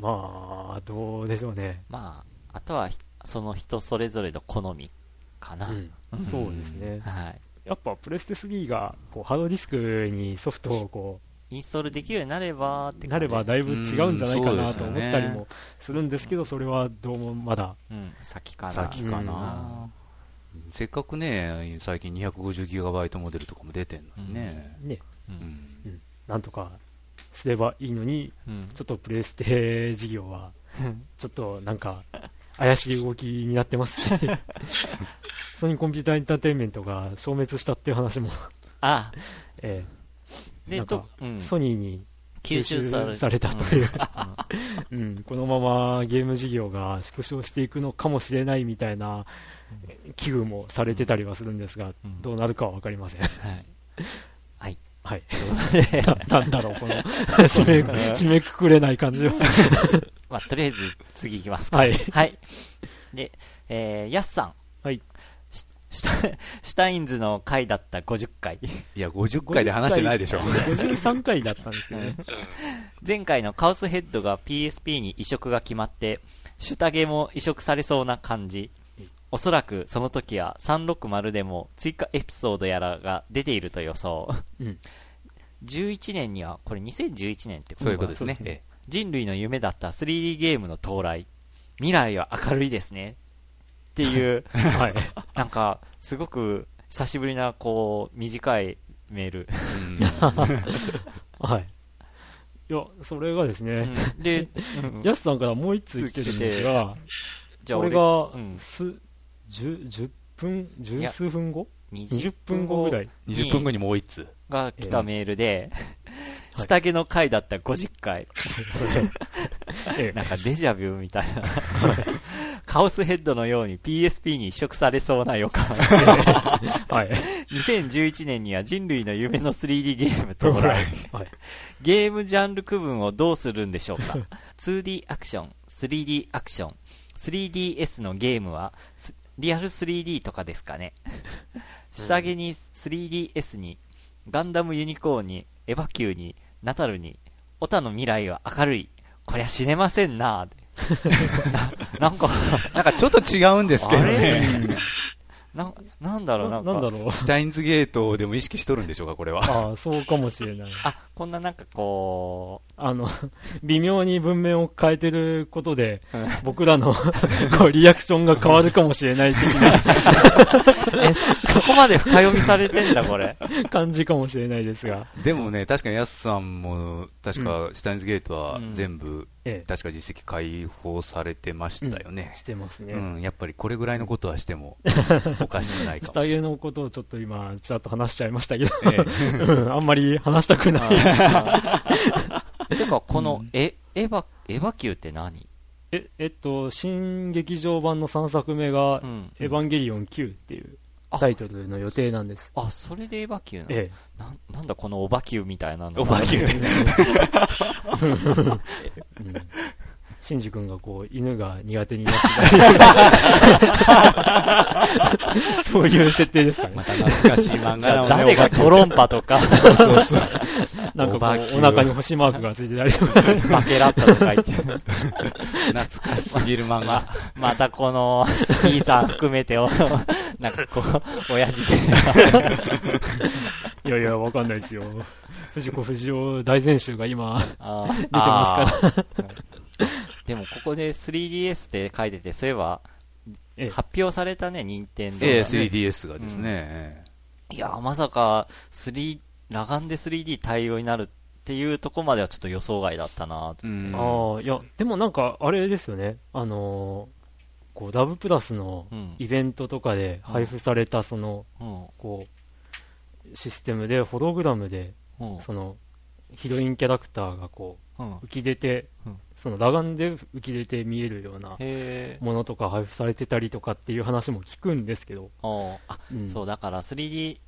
まあ、どうでしょうね。まあ、あとはひその人それぞれの好みかな。うんそうですね。はい。やっぱプレステ3がこうハードディスクにソフトをこインストールできるようになればってなればだいぶ違うんじゃないかなと思ったりうんもするんですけど、それはどうもまだ、うん、先から。先かうん。な。せっかくね、最近 250GB モデルとかも出てんのにね。ね、う。うん。んなんとかすればいいのに、うん。ちょっとプレステ事業は、ちょっとなんか、怪しい動きになってますし、ソニーコンピューターエンターテインメントが消滅したっていう話も、あ、えで、なんか。ソニーに吸収されたという、うん、このままゲーム事業が縮小していくのかもしれないみたいな危惧もされてたりはするんですが、うんどうなるかは分かりません。はい。はい。ななんだろう、この締め、締めくくれない感じは。まあ、とりあえず次行きますか。はい。はい。で、えー、ヤスさん。シュタシュタインズの回だった50回。いや、50回で話してないでしょ。53回だったんですけどね。前回のカオスヘッドが PSP に移植が決まって、シュタゲも移植されそうな感じ。おそらくその時は360でも追加エピソードやらが出ていると予想。うん11年には、これ2011年ってことそういうことですね。人類の夢だった 3D ゲームの到来。未来は明るいですね。っていう、はい。なんか、すごく久しぶりな、こう、短いメール。えはい。いや、それがですね、うんで、うんヤスさんからもう一通来てるんですが、じゃあこれがうん、す、10、10分、十や数分後？20 ?20 分後ぐらい。20分後にもう1通。が来たメールで、はい下着の回だった50回。ええ なんかデジャビューみたいな。カオスヘッドのように PSP に移植されそうな予感。はい。2011年には人類の夢の 3D ゲーム到来。はい。ゲームジャンル区分をどうするんでしょうか ?2D アクション、3D アクション、3DS のゲームは、すリアル 3D とかですかね下着に 3DS に、ガンダムユニコーンに、エヴァキューに、ナタルに、オタの未来は明るい。こりゃ死ねませんなな なんか、なんかちょっと違うんですけどね。な、なんだろう、ななか。なんんだろう。シュタインズゲートでも意識しとるんでしょうか、これは。ああ、そうかもしれない。あ、こんななんかこあの、微妙に文面を変えてることで、う、うん僕らの こうリアクションが変わるかもしれない的 え、そこまで深読みされてんだ、これ。な感じかもしれないですが、でもね、確かにヤスさんも、確かシュタインズゲートはうん全部、え確か実績解放されてましたよねえ、。してますね。うん、やっぱりこれぐらいのことはしても おかしくないかもしれ下着のことをちょっと今、ちらっと話しちゃいましたけど、な い。えうんあんまり話したくない。てか、この、え、エヴァ、エヴァ級って何？え、えっと、新劇場版の3作目がう、ん。エヴァンゲリオン9っていうあタイトルの予定なんです。あ、それでエヴァ級なの、えなんなんだこのオバ級みたいなの？オバ級え。うんシンジ君がこう、犬が苦手になってたり そういう設定ですかねま。た懐かしい漫じ画なのねゃあ誰がトロンパとか、そうそう。なんかこう、お腹に星マークがついてたりとか。バケラッタとか言って。懐かしすぎる漫画ま。、またこの、P さん含めてお、なんかこう、親父で。いやいや、わかんないですよ。藤子不二雄大全集が今、出てますから。でもここで 3DS って書いてて、そういえば、ええ発表されたね、任天堂ええ、が 3DS がですね。いや、まさか、3、裸眼で 3D 対応になるっていうとこまではちょっと予想外だったなとうん。ああ、いや、でもなんか、あれですよね。あのーこう、ダブプラスのうんイベントとかで配布された、その、うん。こう、システムで、ホログラムで、うん。その、ヒロインキャラクターがこうんう、浮き出てうん、その裸眼で浮き出て見えるような。ものとか配布されてたりとかっていう話も聞くんですけど、ああ、うんそう、だから 3D、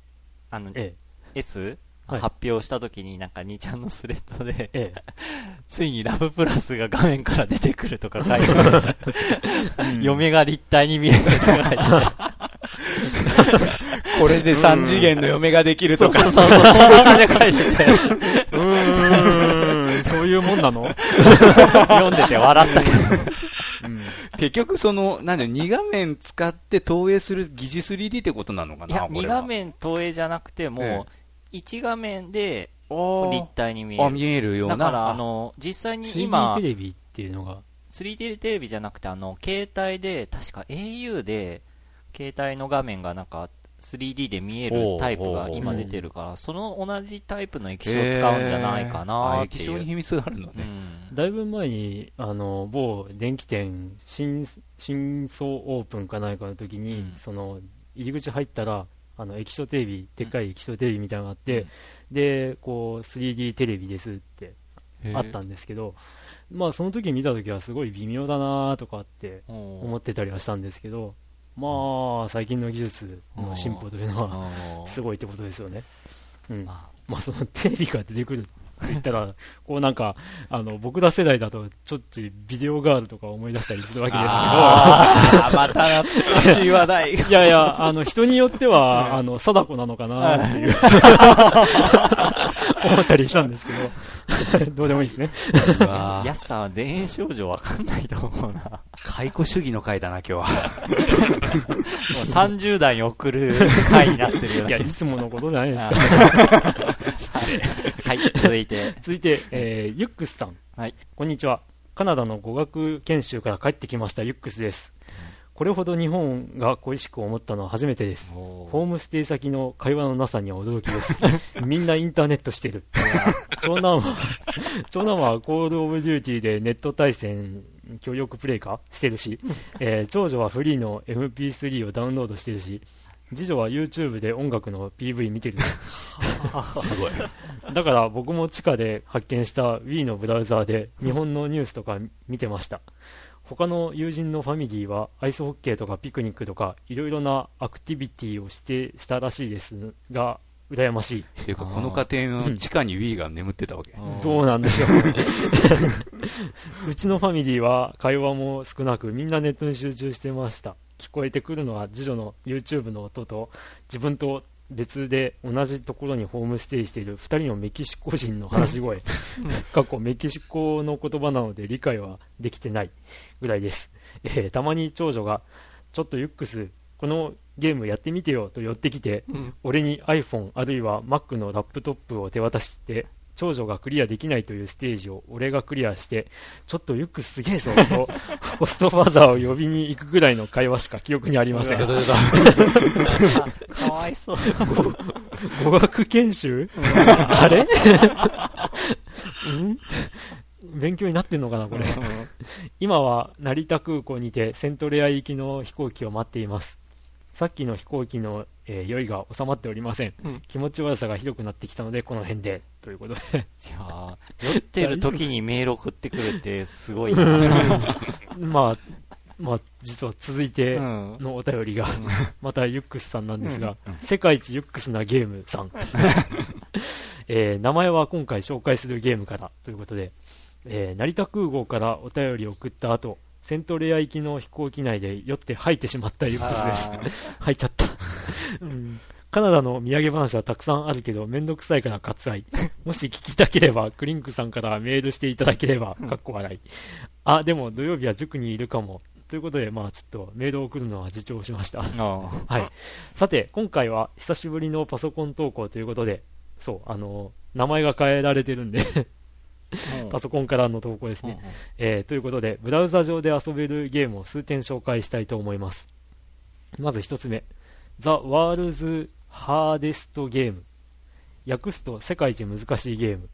あの、え S、はい発表した時になんか2ちゃんのスレッドで、え、え ついにラブプラスが画面から出てくるとか書いてある。嫁が立体に見えるとか書いてあ これで3次元の嫁ができるとか。る。そうそう、そんな感じで書いてて、え。うーん、そういうもんなの？読んでて笑った。けど。うん。結局その、なんだよ、2画面使って投影する疑似 3D ってことなのかいや、2なこれは。画面投影じゃなくて、もう、1画面であ立体に見えあ、る。見えるような。だから、あの、実際に 3D 今テ、レビっていうのが、3D テレビじゃなくて、あの、携帯で、確か au で、携帯の画面がなんか 3D で見えるタイプが今出てるから、その同じタイプの液晶を使うんじゃないかなあっていう。液晶に秘密があるのね。うん。だいぶ前にあの某電気店新新装オープンかないかの時に、うん。その入り口入ったらあの液晶テレビでっかい液晶テレビみたいなのがあって、でこう 3D テレビですってあったんですけど、まあその時見た時はすごい微妙だなとかって思思ってたりはしたんですけど、まあ最近の技術の進歩というのはすごいってことですよね。うん、ままあそのテレビが出てくる言ったら、こうなんか、あの、僕ら世代だと、ちょっちビデオガールとか思い出したりするわけですあーまた懐かしい話題。けど、いやいや、あの、人によっては、あの、貞子なのかなっていう、思ったりしたんですけど、どうでもいいですね。うわやすさんは田園少女わかんないと思うな。も解雇主義の回だな、今日は。う30代に送る回になってるよういや、な気がいつものことじゃないですか。はい、続いて。続いて、えー、ユックスさん。はい。こんにちは。カナダの語学研修から帰ってきました、ユックスです。これほど日本が恋しく思ったのは初めてです。ホームステイ先の会話のなさには驚きです。みんなインターネットしてる。長男は、長男はコールオブデューティーでネット対戦協力プレイかしてるし、えー長女はフリーの MP3 をダウンロードしてるし、次女は YouTube で音楽の PV 見てるし。すごい。だから僕も地下で発見した Wii のブラウザーで日本のニュースとか見てました。他の友人のファミリーはアイスホッケーとかピクニックとかいろいろなアクティビティをしてしたらしいですが、羨ましい。っていうか、この家庭の地下に Wii が眠ってたわけ。どうなんでしょう。うちのファミリーは会話も少なくみんなネットに集中してました。聞こえてくるのは次女の YouTube の音と自分と別で同じところにホームステイしている。2人のメキシコ人の話し声。過去メキシコの言葉なので理解はできてない。ぐらいです。えーたまに長女がちょっとユックス、このゲームやってみてよと寄ってきて、俺に iPhone あるいは Mac のラップトップを手渡して、長女がクリアできないというステージを俺がクリアして、ちょっとユックスすげえぞと、ホストファザーを呼びに行くぐらいの会話しか記憶にありませんちょ。っとちょっと。かわいそう。語学研修？あれ？ん？勉強になってんのかな、これ。今は成田空港にてセントレア行きの飛行機を待っています。さっきの飛行機の、えー酔いが収まっておりません,、うん気持ち悪さがひどくなってきたので、この辺で。ということ？で。いやー酔ってる時にメール送ってくるってすごいな。まあ、まあ、実は続いてうんのお便りが、またユックスさんなんですが、世界一ユックスなゲームさん。えー名前は今回紹介するゲームからということで、えー成田空港からお便りを送った後、セントレア行きの飛行機内で酔って吐いてしまったユックスです。吐いちゃった。うんカナダの土産話はたくさんあるけど、めんどくさいから割愛。もし聞きたければ、クリンクさんからメールしていただければ、かっこ笑い。あ、でも土曜日は塾にいるかも。ということで、まあちょっとメールを送るのは自重しました。あ はい。さて、今回は久しぶりのパソコン投稿ということで、そう、あの、名前が変えられてるんで、パソコンからの投稿ですね。えーということで、ブラウザ上で遊べるゲームを数点紹介したいと思います。まず一つ目、ザ・ワールズ・ハーデスト・ゲーム。訳すと世界一難しいゲーム。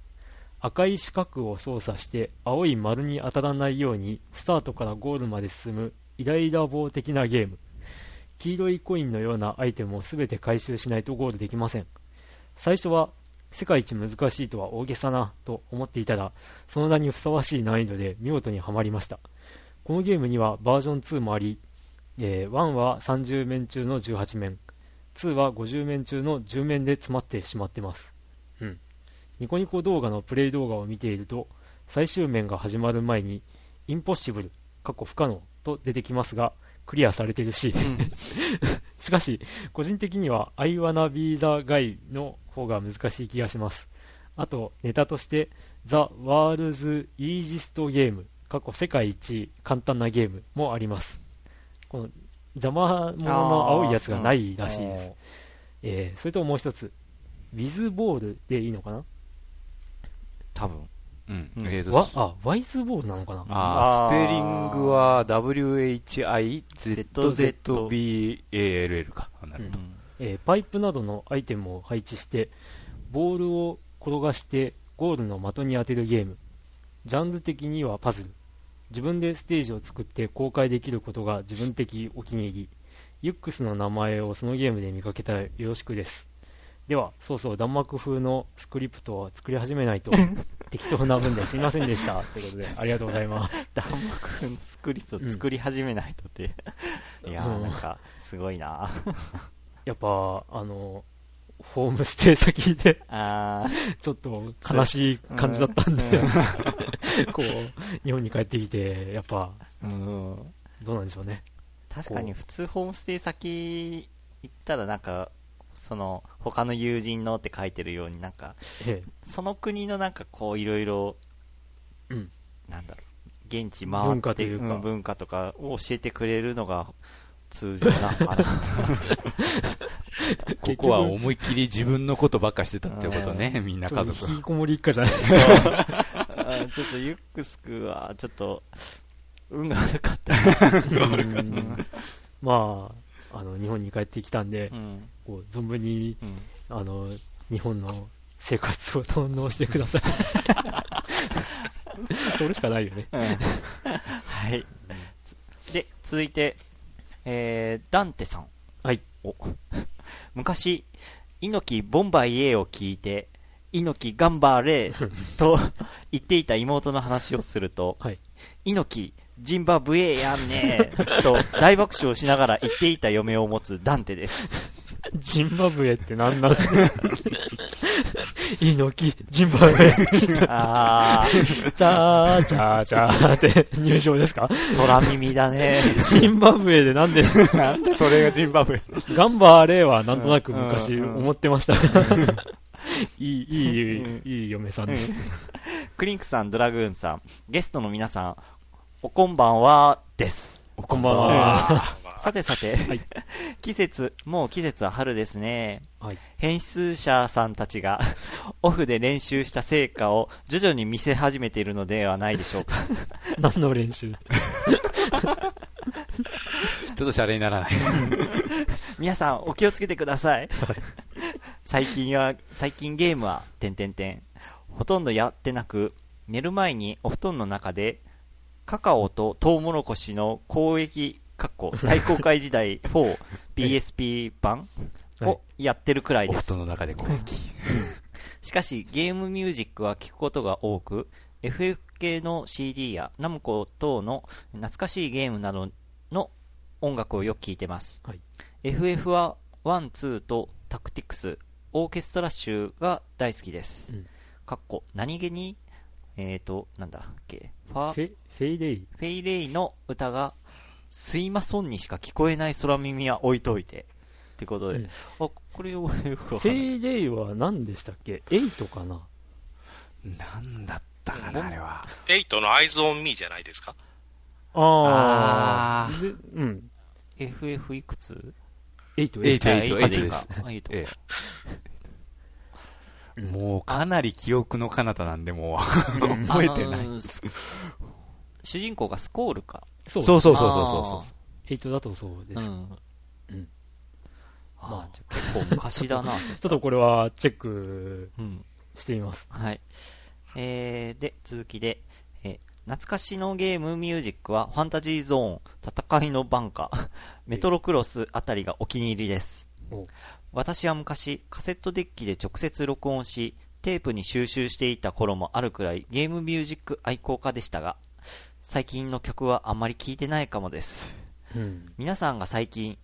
赤い四角を操作して青い丸に当たらないようにスタートからゴールまで進むイライラ棒的なゲーム。黄色いコインのようなアイテムを全て回収しないとゴールできません。最初は世界一難しいとは大げさなと思っていたら、その名にふさわしい難易度で見事にはまりました。このゲームにはバージョン2もあり、えー1は30面中の18面、2は50面中の10面で詰まってしまってます。うん。ニコニコ動画のプレイ動画を見ていると、最終面が始まる前に、インポッシブル、過去不可能と出てきますが、クリアされてるし、しかし、個人的には I wanna be the guy の方が難しい気がします。あと、ネタとして、The World's Easiest Game、過去世界一簡単なゲームもあります。この邪魔者の青いやつがないらしいです。えーそれともう一つ、ウィズボールでいいのかな？多分。うん。わ、あ、ワイズボールなのかな？あスペリングは WHIZZBALL か。なるほど。えーパイプなどのアイテムを配置して、ボールを転がしてゴールの的に当てるゲーム。ジャンル的にはパズル。自分でステージを作って公開できることが自分的お気に入り。ユックスの名前をそのゲームで見かけたらよろしくです。では、そうそう、弾幕風のスクリプトは作り始めないと 適当な分ですいませんでした。ということで、ありがとうございます。弾幕スクリプト作り始めないとって。いやー、なんか、すごいなやっぱ、あの、ホームステイ先で、ちょっと悲しい感じだったんで、こう、日本に帰ってきて、やっぱ、うん。どうなんでしょうね。確かに普通ホームステイ先行ったらなんか、その、他の友人のって書いてるようになんか、えその国のなんかこういろいろ、うんなんだろう、現地回って文化というかん文化とかを教えてくれるのが通常なのかな。ここは思いっきり自分のことばっかしてたってことね、みんな家族。引きこもり一家じゃないですか。あちょっとユックスクはちょっと、運が悪かった。うんまあ、あの、日本に帰ってきたんでう、ん。こう、存分に、うん。あの、日本の生活を堪能してください。それしかないよね。はい。で、続いて、えー、ダンテさん。はい。お昔、猪木ボンバイエーを聞いて、猪木ガンバーレーと言っていた妹の話をすると、はい。猪木ジンバブエやんねーと大爆笑しながら言っていた嫁を持つダンテです。ジンバブエってなんなん？猪木、ジンバブエ、あー、チャーチャーチャーって入賞ですか？空耳だね。ジンバブエでなんで、なんでそれがジンバブエ？ガンバーレーはなんとなく昔思ってました。いい、いい、いい嫁さんです。クリンクさん、ドラグーンさん、ゲストの皆さん、おこんばんは、です。こんばんは。さてさて、はい 季節、もう季節は春ですね。はい。編集者さんたちが オフで練習した成果を徐々に見せ始めているのではないでしょうか。何の練習？ちょっとシャレにならない。皆さんお気をつけてください。最近は、最近ゲームは、てんてんてん。ほとんどやってなく、寝る前にお布団の中で、カカオとトウモロコシの交易、かっこ、大公開時代 4PSP 版はいをやってるくらいです。の中で攻撃。しかし、ゲームミュージックは聴くことが多く、FF 系の CD やナムコ等の懐かしいゲームなどの音楽をよく聴いてます。はい FF は1、2とタクティクス、オーケストラ集が大好きです。うんかっこ、何気に、えーと、なんだっけ、ファフェ、フェイレイ。フェイレイの歌が、スイマソンにしか聞こえない空耳は置いといて。ってことで。うんあ、これをよくわフかんないェイレイは何でしたっけ ?8 かな？なんだったかな、あれは。8の Eyes on Me じゃないですか？ああ。で、うん。FF いくつ？8、8 8。8 8です。あ8ええ。もうかなり記憶の彼方なんで、もう 覚えてない。あのーす主人公がスコールか。そうそうそうそうそうそう。8だとそうです。うん。うんああ、結構昔だな。ちょっとこれはチェックうん。してみます。はい。えー、で、続きで、えー懐かしのゲームミュージックはファンタジーゾーン、戦いのバンカ、メトロクロスあたりがお気に入りですお。私は昔、カセットデッキで直接録音し、テープに収集していた頃もあるくらいゲームミュージック愛好家でしたが、最近の曲はあんまり聴いてないかもです。うん。皆さんが最近、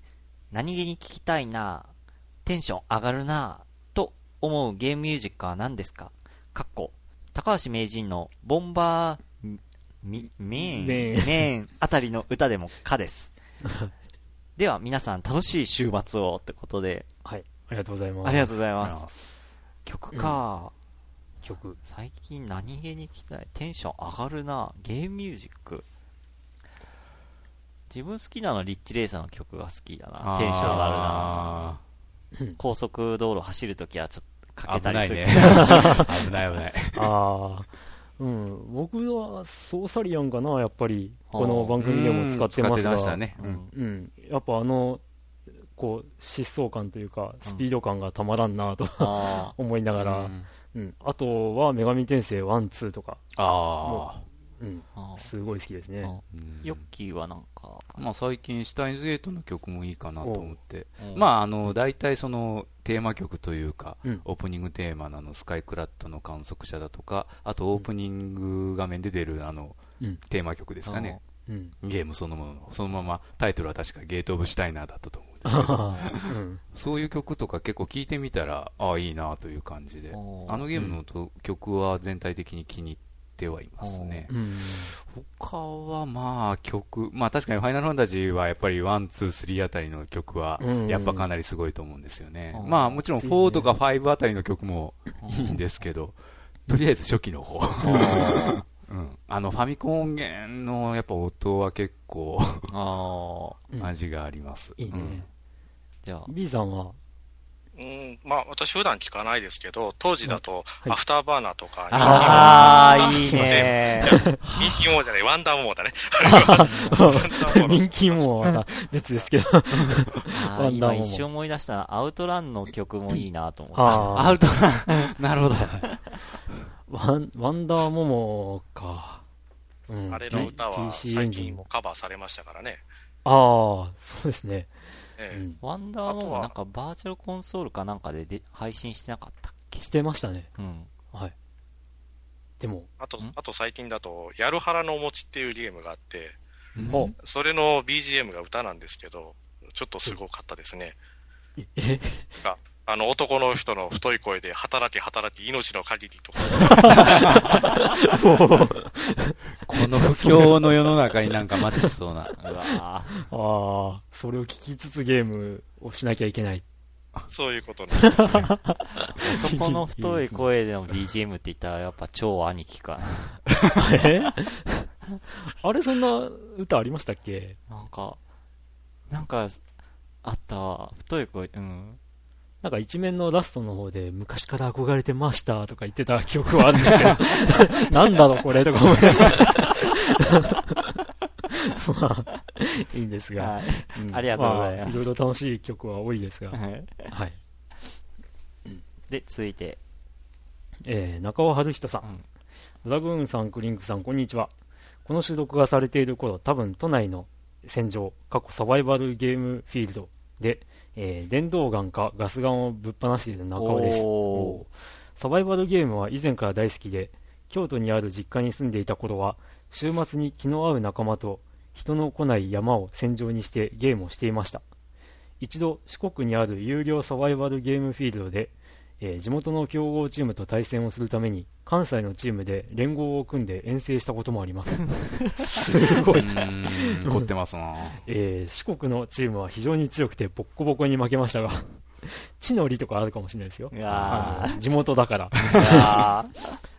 何気に聞きたいなテンション上がるなと思うゲームミュージックは何ですか？かっこ、高橋名人のボンバー、み、メーン、あたりの歌でもかです。では皆さん楽しい週末をってことで、はい。ありがとうございます。ありがとうごうざいます。曲か、曲。最近何気に聞きたいテンション上がるなゲームミュージック。自分好きなのはリッチレーサーの曲が好きだな。テンション上がるな高速道路走るときはちょっとかけたりする。危ないね。危ない危ない。ああ。うん、僕はソーサリアンかな、やっぱり、この番組でも使ってますが、うん使ってましたね。ううんん。うん、やっぱあの、こう、疾走感というか、スピード感がたまらんなとあ 思いながら、うんうん、あとは、女神転生1、2とか、あうん。すごい好きですね。あ。うんヨッキーはなんか、まあ最近、シュタインズゲートの曲もいいかなと思って。うんまあ、あの、大体その、テーマ曲というか、うんオープニングテーマのスカイクラッドの観測者だとか、あとオープニング画面で出るあの、うんテーマ曲ですかね。うん。ゲームそのものの。そのまま、タイトルは確かゲートオブシュタイナーだったと思うんですけど、うん そういう曲とか結構聴いてみたら、ああ、いいなという感じで。あのゲームのと曲は全体的に気に入ってはいますね。うん。他はまあ曲、まあ確かにファイナルファンタジーはやっぱり1、2、3あたりの曲はうんやっぱかなりすごいと思うんですよね。うんまあもちろん4とか5あたりの曲もいいんですけど、とりあえず初期の方。うん。あのファミコン音源のやっぱ音は結構味があります。いいね。じゃあ、B さんは、うん、まあ私普段聞かないですけど、当時だと、いアフターバーナーとか、ああ、いいね 人気モーじゃない、ワンダーモーだね。ワンダーモー人気もまた別ですけど。ワンダーモモ今一瞬思い出したな、アウトランの曲もいいなと思って。あアウトラン、なるほど。ワン、ワンダーモモか。うんあれの歌は PC エ最ンジンも。近カバーされましたからね。ああ、そうですね。ワンダーもなんかバーチャルコンソールかなんかでで配信してなかったっけ？してましたね。うん。はい。でも、あとん、あと最近だと、やるはらのお餅っていうゲームがあって、ほそれの BGM が歌なんですけど、ちょっとすごかったですね。う。え、があの、男の人の太い声で、働き働き、命の限りとか、この不況の世の中になんかマッチしそうな。うわああ、それを聞きつつゲームをしなきゃいけない。そういうことなんですね。ー男の太い声での BGM って言ったらやっぱ超兄貴かえ？あれ、そんな歌ありましたっけ？な。なんか、なんか、あったわ。太い声、うん。なんか一面のラストの方で昔から憧れてましたとか言ってた記憶はあるんですけど、なんだろうこれとか思いながら。まあ、いいんですが。はい。んありがとうございますあいろいろ楽しい曲は多いですが。はい。で、続いて、えー、中尾春人さん。うんドラグーンさん、クリンクさん、こんにちは。この収録がされている頃、多分都内の戦場、過去サバイバルゲームフィールドで、えー電動ガンかガスガンをぶっ放している中尾です。サバイバルゲームは以前から大好きで、京都にある実家に住んでいた頃は、週末に気の合う仲間と人の来ない山を戦場にしてゲームをしていました。一度四国にある有料サバイバルゲームフィールドで、えー地元の強豪チームと対戦をするために関西のチームで連合を組んで遠征したこともあります。すごい。凝ってますなえー四国のチームは非常に強くてボッコボコに負けましたが、地の利とかあるかもしれないですよ。地元だから。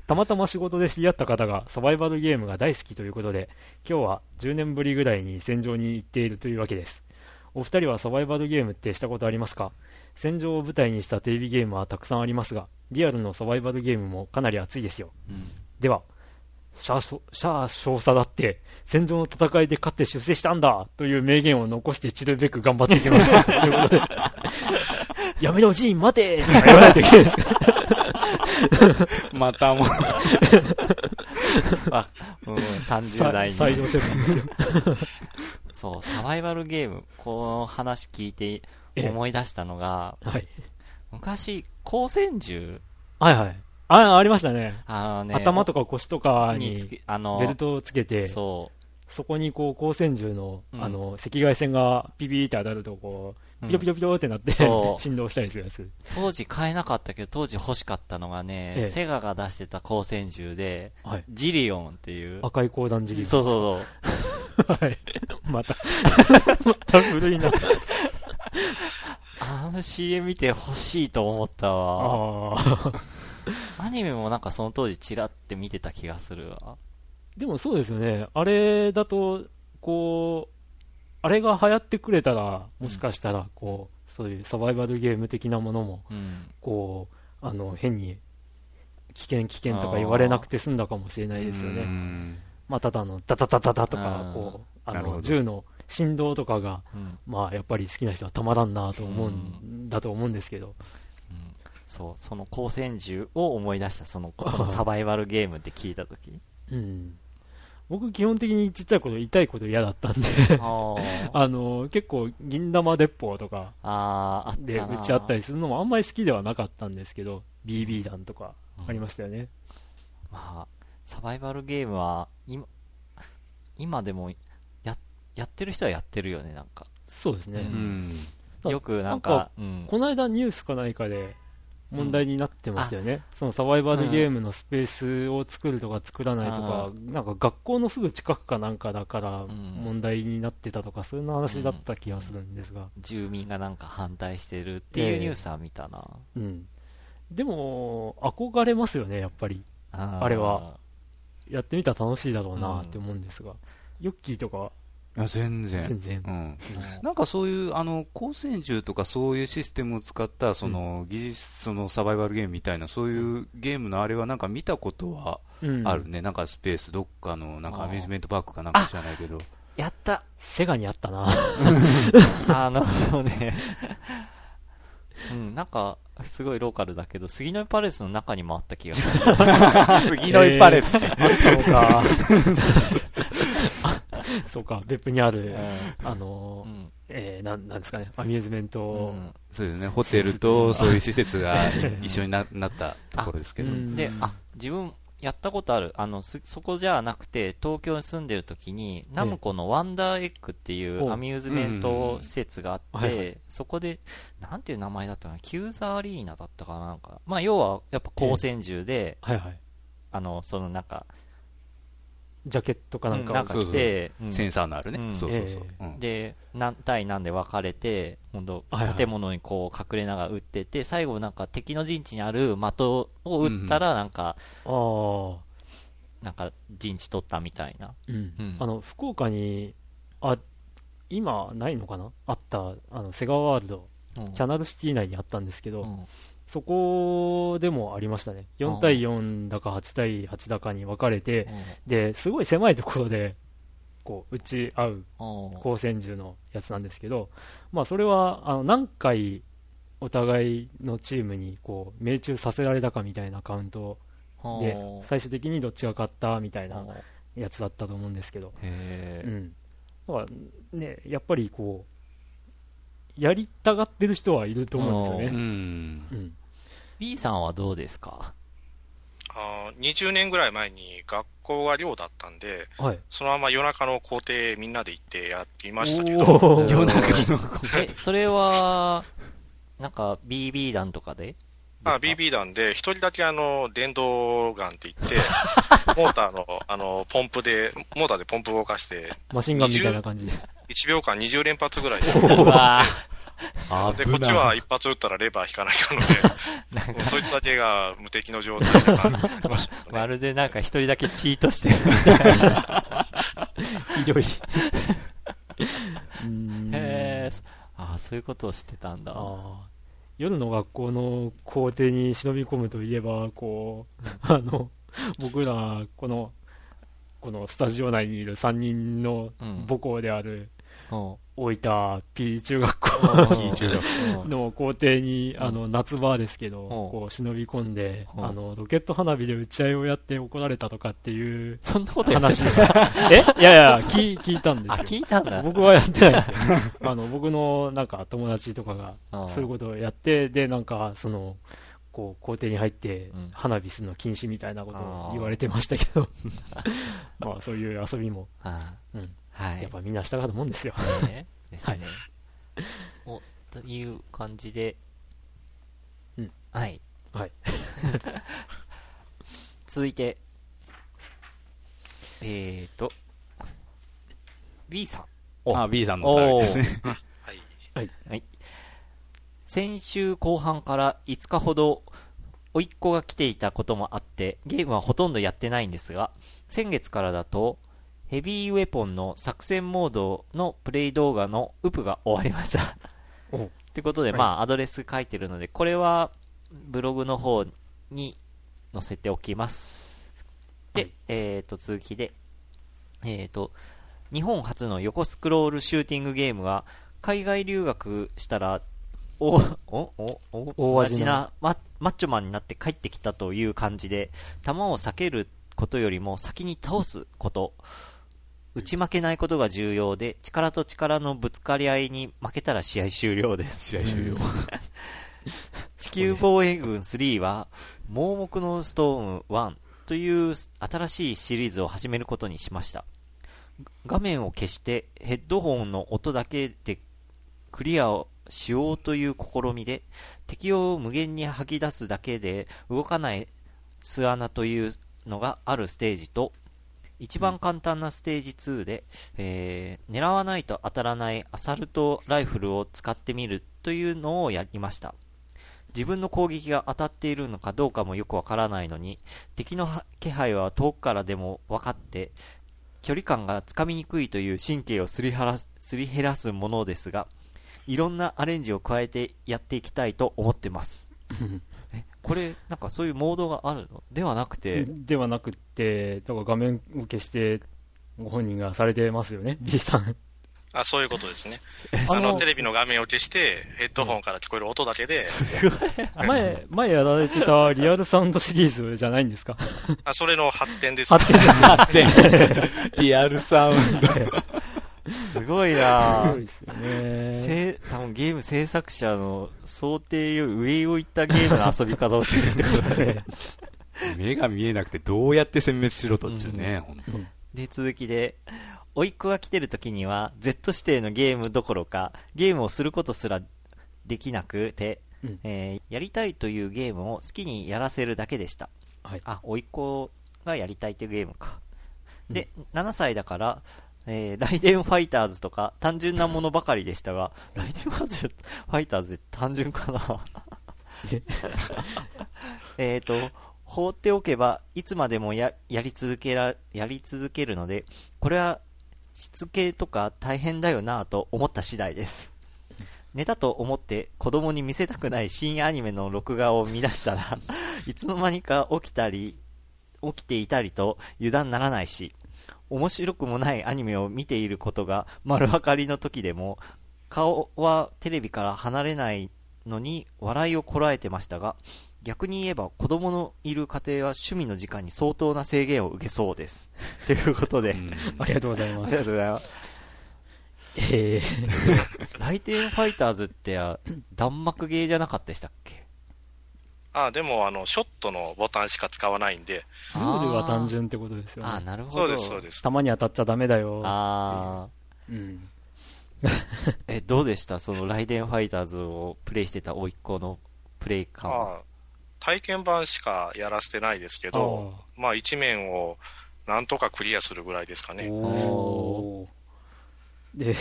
たまたま仕事で知り合った方がサバイバルゲームが大好きということで、今日は10年ぶりぐらいに戦場に行っているというわけです。お二人はサバイバルゲームってしたことありますか？戦場を舞台にしたテレビゲームはたくさんありますが、リアルのサバイバルゲームもかなり熱いですよ。では、シャーソシャー少佐だって、戦場の戦いで勝って出世したんだという名言を残して散るべく頑張っていきます。ということで、やめろ、ジーン、待てとか言わないといけないですまたもう、ーうん、30代に。採用してるんですよ。そう、サバイバルゲーム、この話聞いてええ思い出したのが、はい。昔、光線銃、はいはい。あ、ありましたね。あのね、頭とか腰とかにあの、ベルトをつけて、そそこにこう光線銃の、うんあの赤外線がピピーって当たるとこうう、ピロピロピロってなって、振動したりするやつ。う、当時買えなかったけど、当時欲しかったのがね、ええセガが出してた光線銃で、はい。ジリオンっていう、赤い光弾尻。そうそうそう。はい。また、また古いな。あの CM 見て欲しいと思ったわ。アニメもなんかその当時チラって見てた気がするわ。でもそうですよね。あれだと、こう、あれが流行ってくれたら、もしかしたら、こう、そういうサバイバルゲーム的なものも、うん。こう、あの、変に、危険危険とか言われなくて済んだかもしれないですようね。んまあ、ただあの、ダダダダダとかうん、こう、あの、銃の振動とかが、うんまあ、やっぱり好きな人はたまらんなと思うんだと思うんですけど。そう、その光線銃を思い出した、その、このサバイバルゲームって聞いたときに。うん。僕、基本的にちっちゃい頃痛いこと嫌だったんで、あ の、結構、銀玉鉄砲とかでな撃ち合ったりするのもあんまり好きではなかったんですけど、BB 弾とかありましたよね。まあ、サバイバルゲームは、今、今でも、や、やってる人はやってるよね、なんか。そうですね。ううんあよくなんか。この間ニュースか何かで問題になってましたよね、そのサバイバルゲームのスペースを作るとか作らないとか、なんか学校のすぐ近くかなんかだからん。問題になってたとか、そういう話だった気がするんですが、住民がなんか反対してるっていうニュースは見たな。うん、でも、憧れますよね、やっぱり、あれは。やってみたら楽しいだろうなって思うんですが、ヨッキーとかいや全然。全然、うん。なんかそういう、あの、光線銃とかそういうシステムを使った、その、技術、そのサバイバルゲームみたいな、そういうゲームのあれはなんか見たことはうん。あるね。なんかスペース、どっかの、なんかアミューズメントパークかなんか知らないけど。やった。セガにあったな、あのね、うん、なんか、すごいローカルだけど、杉のパレスの中にもあった気がする。杉のパレス。あったのか。そうか、別府にある、あのえー、なんなんですかね、アミューズメント、うん。そうですね。ホテルとそういう施設が 一緒にななったところですけど。うん。で、あ、自分、やったことある。あの、すそこじゃなくて、東京に住んでる時に、ナムコのワンダーエッグっていおうアミューズメント施設があって、そこで、なんていう名前だったかな、キューザーアリーナだったかな、なんか。まあ、要は、やっぱ光線銃で、あの、そのなんか、ジャケットかなんか、うんなんか来て、うん。センサーのあるね。うん。そうそうそう。で、何対何で分かれて、本当はいはい。建物にこう隠れながら撃ってて、最後なんか敵の陣地にある的を撃ったら、なんか、ああ、なんか陣地取ったみたいな。あの福岡に、あ今、ないのかな、あったあのセガワールド、うん。キャナルシティ内にあったんですけど、うんそこでもありましたね、4対4だか8対8だかに分かれて、ですごい狭いところでこう撃ち合ううん。光線銃のやつなんですけど、まあ、それはあの何回お互いのチームにこう命中させられたかみたいなカウントでうん。最終的にどっちが勝ったみたいなうん。やつだったと思うんですけど、うん、だからねやっぱりこうやりたがってる人はいると思うんですようね。ん。うん。B さんはどうですか？あー20年ぐらい前に学校が寮だったんで、はい、そのまま夜中の校庭みんなで行ってやっていましたけど、夜中のえ、それは、なんか BB 弾とかで？あ BB 弾で、一人だけあの、電動ガンって言って、モーターの、あの、ポンプで、モーターでポンプ動かして、マシンガンみたいな感じで。1秒間20連発ぐらいで、うわで、こっちは一発撃ったらレバー引かないかので、そいつだけが無敵の状態で。ま ねまるでなんか一人だけチートしてる。ひどい。うーん。へー。ああ、そういうことをしてたんだ。夜の学校の校庭に忍び込むといえば、こう、あの、僕ら、この、このスタジオ内にいる3人のうん。母校であるうん大分 P 中学校。P 中学うんの校庭に、あの、夏場ですけど、ん。こう忍び込んで、うん。あの、ロケット花火で打ち合いをやって怒られたとかっていうそんなこと話たが、え？いやいや、聞聞いたんですあ、よ。聞いたんだ。僕はやってないですよ。あの、僕のなんか友達とかがうん。そういうことをやって、で、なんか、その、こう、校庭に入ってうん。花火するの禁止みたいなことを言われてましたけど、まあそういう遊びも、あうん、ーはい。やっぱみんなしたがるもんですよ。ね。ですね。お、という感じで、うんはい。はい。続いて、えーと、B さん。おあ、B さんのお便りですね。はい。先週後半から5日ほど、甥っ子が来ていたこともあって、ゲームはほとんどやってないんですが、先月からだと、ヘビーウェポンの作戦モードのプレイ動画のウプが終わりました。お。ということで、はい。まあ、アドレス書いてるので、これは、ブログの方に載せておきます。で、えっ、と、続きで、えっ、と、日本初の横スクロールシューティングゲームは、海外留学したら、お、お、お、お、大味な。マッチョマンになって帰ってきたという感じで、弾を避けることよりも先に倒すこと、打ち負けないことが重要で、力と力のぶつかり合いに負けたら試合終了です。試合終了。地球防衛軍3は、盲目のストーム1という新しいシリーズを始めることにしました。画面を消してヘッドホンの音だけでクリアをしようという試みで、敵を無限に吐き出すだけで動かない巣穴というのがあるステージと、一番簡単なステージ2で、えー狙わないと当たらないアサルトライフルを使ってみるというのをやりました。自分の攻撃が当たっているのかどうかもよくわからないのに、敵の気配は遠くからでも分かって、距離感がつかみにくいという神経をすりすり減らすものですが、いろんなアレンジを加えてやっていきたいと思ってます。え、これ、なんかそういうモードがあるの？ではなくて、ではなくって、だから画面を消して、ご本人がされてますよね、B さん。あ、そういうことですね。あのテレビの画面を消して、ヘッドホンから聞こえる音だけで、前、前やられてたリアルサウンドシリーズじゃないんですか？あそれの発展です。発展ですよ。リアルサウンド。すごいなすごいですよね。せ多分ゲーム制作者の想定より上を行ったゲームの遊び方をしてるってことだね。目が見えなくてどうやって殲滅しろとっちゅうね、ほんと。で、続きで、甥っ子が来てる時には、Z 指定のゲームどころか、ゲームをすることすらできなくて、うんえーやりたいというゲームを好きにやらせるだけでした。はいあ、甥っ子がやりたいっていうゲームか。で、7歳だから、えーライデンファイターズとか単純なものばかりでしたが、ライデンファイターズって単純かな？えっと、放っておけば、いつまでもややり続けら、やり続けるので、これは、しつけとか大変だよなぁと思った次第です。寝たと思って子供に見せたくない新アニメの録画を見出したら、いつの間にか起きたり、起きていたりと油断ならないし、面白くもないアニメを見ていることが丸分かりの時でも、顔はテレビから離れないのに笑いをこらえてましたが、逆に言えば子供のいる家庭は趣味の時間に相当な制限を受けそうです。ということで、うんありがとうございありがます。とうございます。えー、ライテンファイターズってあ弾幕ゲーじゃなかったでしたっけ？あ、でも、あの、ショットのボタンしか使わないんで、ルールは単純ってことですよね。なるほど。そうです、そうです。たまに当たっちゃダメだよ。あうん。ーえ、どうでした？そのライデンファイターズをプレイしてた甥っ子のプレイ感は。あ体験版しかやらせてないですけど、まあ、一面をなんとかクリアするぐらいですかね。おーで、こ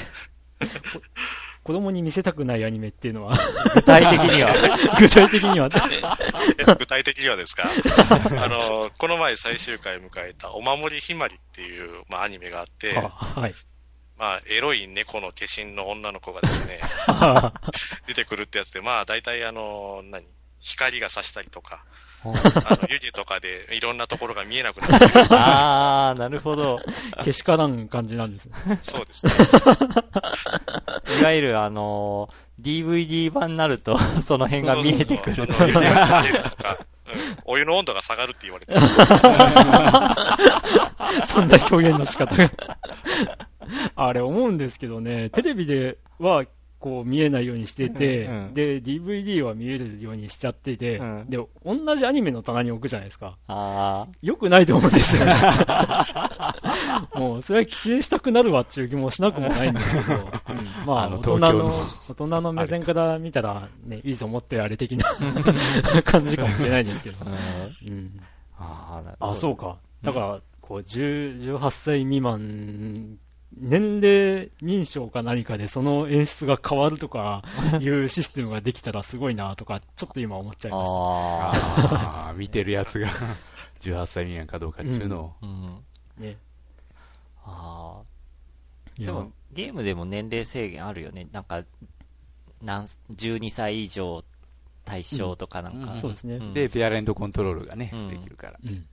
子供に見せたくないアニメっていうのは、具体的には。具体的には、具体的にはですか？あの、この前最終回迎えた、お守りひまりっていう、まあ、アニメがあって、あはい。まあ、エロい猫の化身の女の子がですね、出てくるってやつで、まあ、大体あの、何？光が差したりとか、あの、湯気とかでいろんなところが見えなくなってくる。あー、なるほど。けしからん感じなんですね。そうですね。いわゆるあのー DVD 版になると、その辺が見えてくるそうそうそううんお湯の温度が下がるって言われてる。そんな表現の仕方が。あれ思うんですけどね、テレビではこう見えないようにしてて、うんうんで、DVD は見えるようにしちゃってて、うん。で、同じアニメの棚に置くじゃないですか。あよくないと思うんですよね。もう、それは規制したくなるわっていう気もしなくもないんですけど、うん。まあ、あの大人の大人の目線から見たら、ね、いいと思ってあれ的な感じかもしれないですけど。ー、。うん。うん。ああ、そうか。だから、こう、10 18歳未満、年齢認証か何かでその演出が変わるとかいう システムができたらすごいなとか、ちょっと今思っちゃいました。ああー 見てるやつが18歳未満かどうかっていうのを。ー。うん。ね。あー。いやでも、ゲームでも年齢制限あるよね。なんか、なん12歳以上対象とかなんか。うんそうですねんで、ペアレントコントロールがね、うんできるから。うん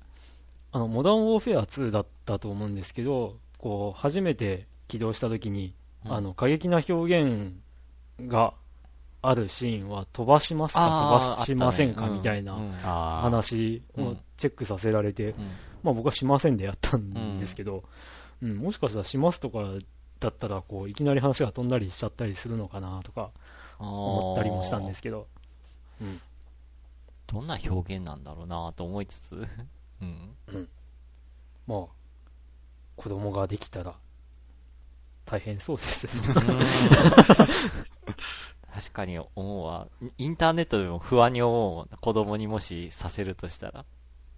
あのモダンウォーフェア2だったと思うんですけどこう初めて起動した時に、うん。あの過激な表現があるシーンは飛ばしますか飛ばしませんか、ね。みたいな話をチェックさせられて、うん。まあ、僕はしませんでやったんですけど、うん。もしかしたらしますとかだったらこういきなり話が飛んだりしちゃったりするのかなとか思ったりもしたんですけど。どんな表現なんだろうなと思いつつ、うん。まあ子供ができたら大変そうです。ね確かに思うわ。インターネットでも不安に思うもん子供にもしさせるとしたら。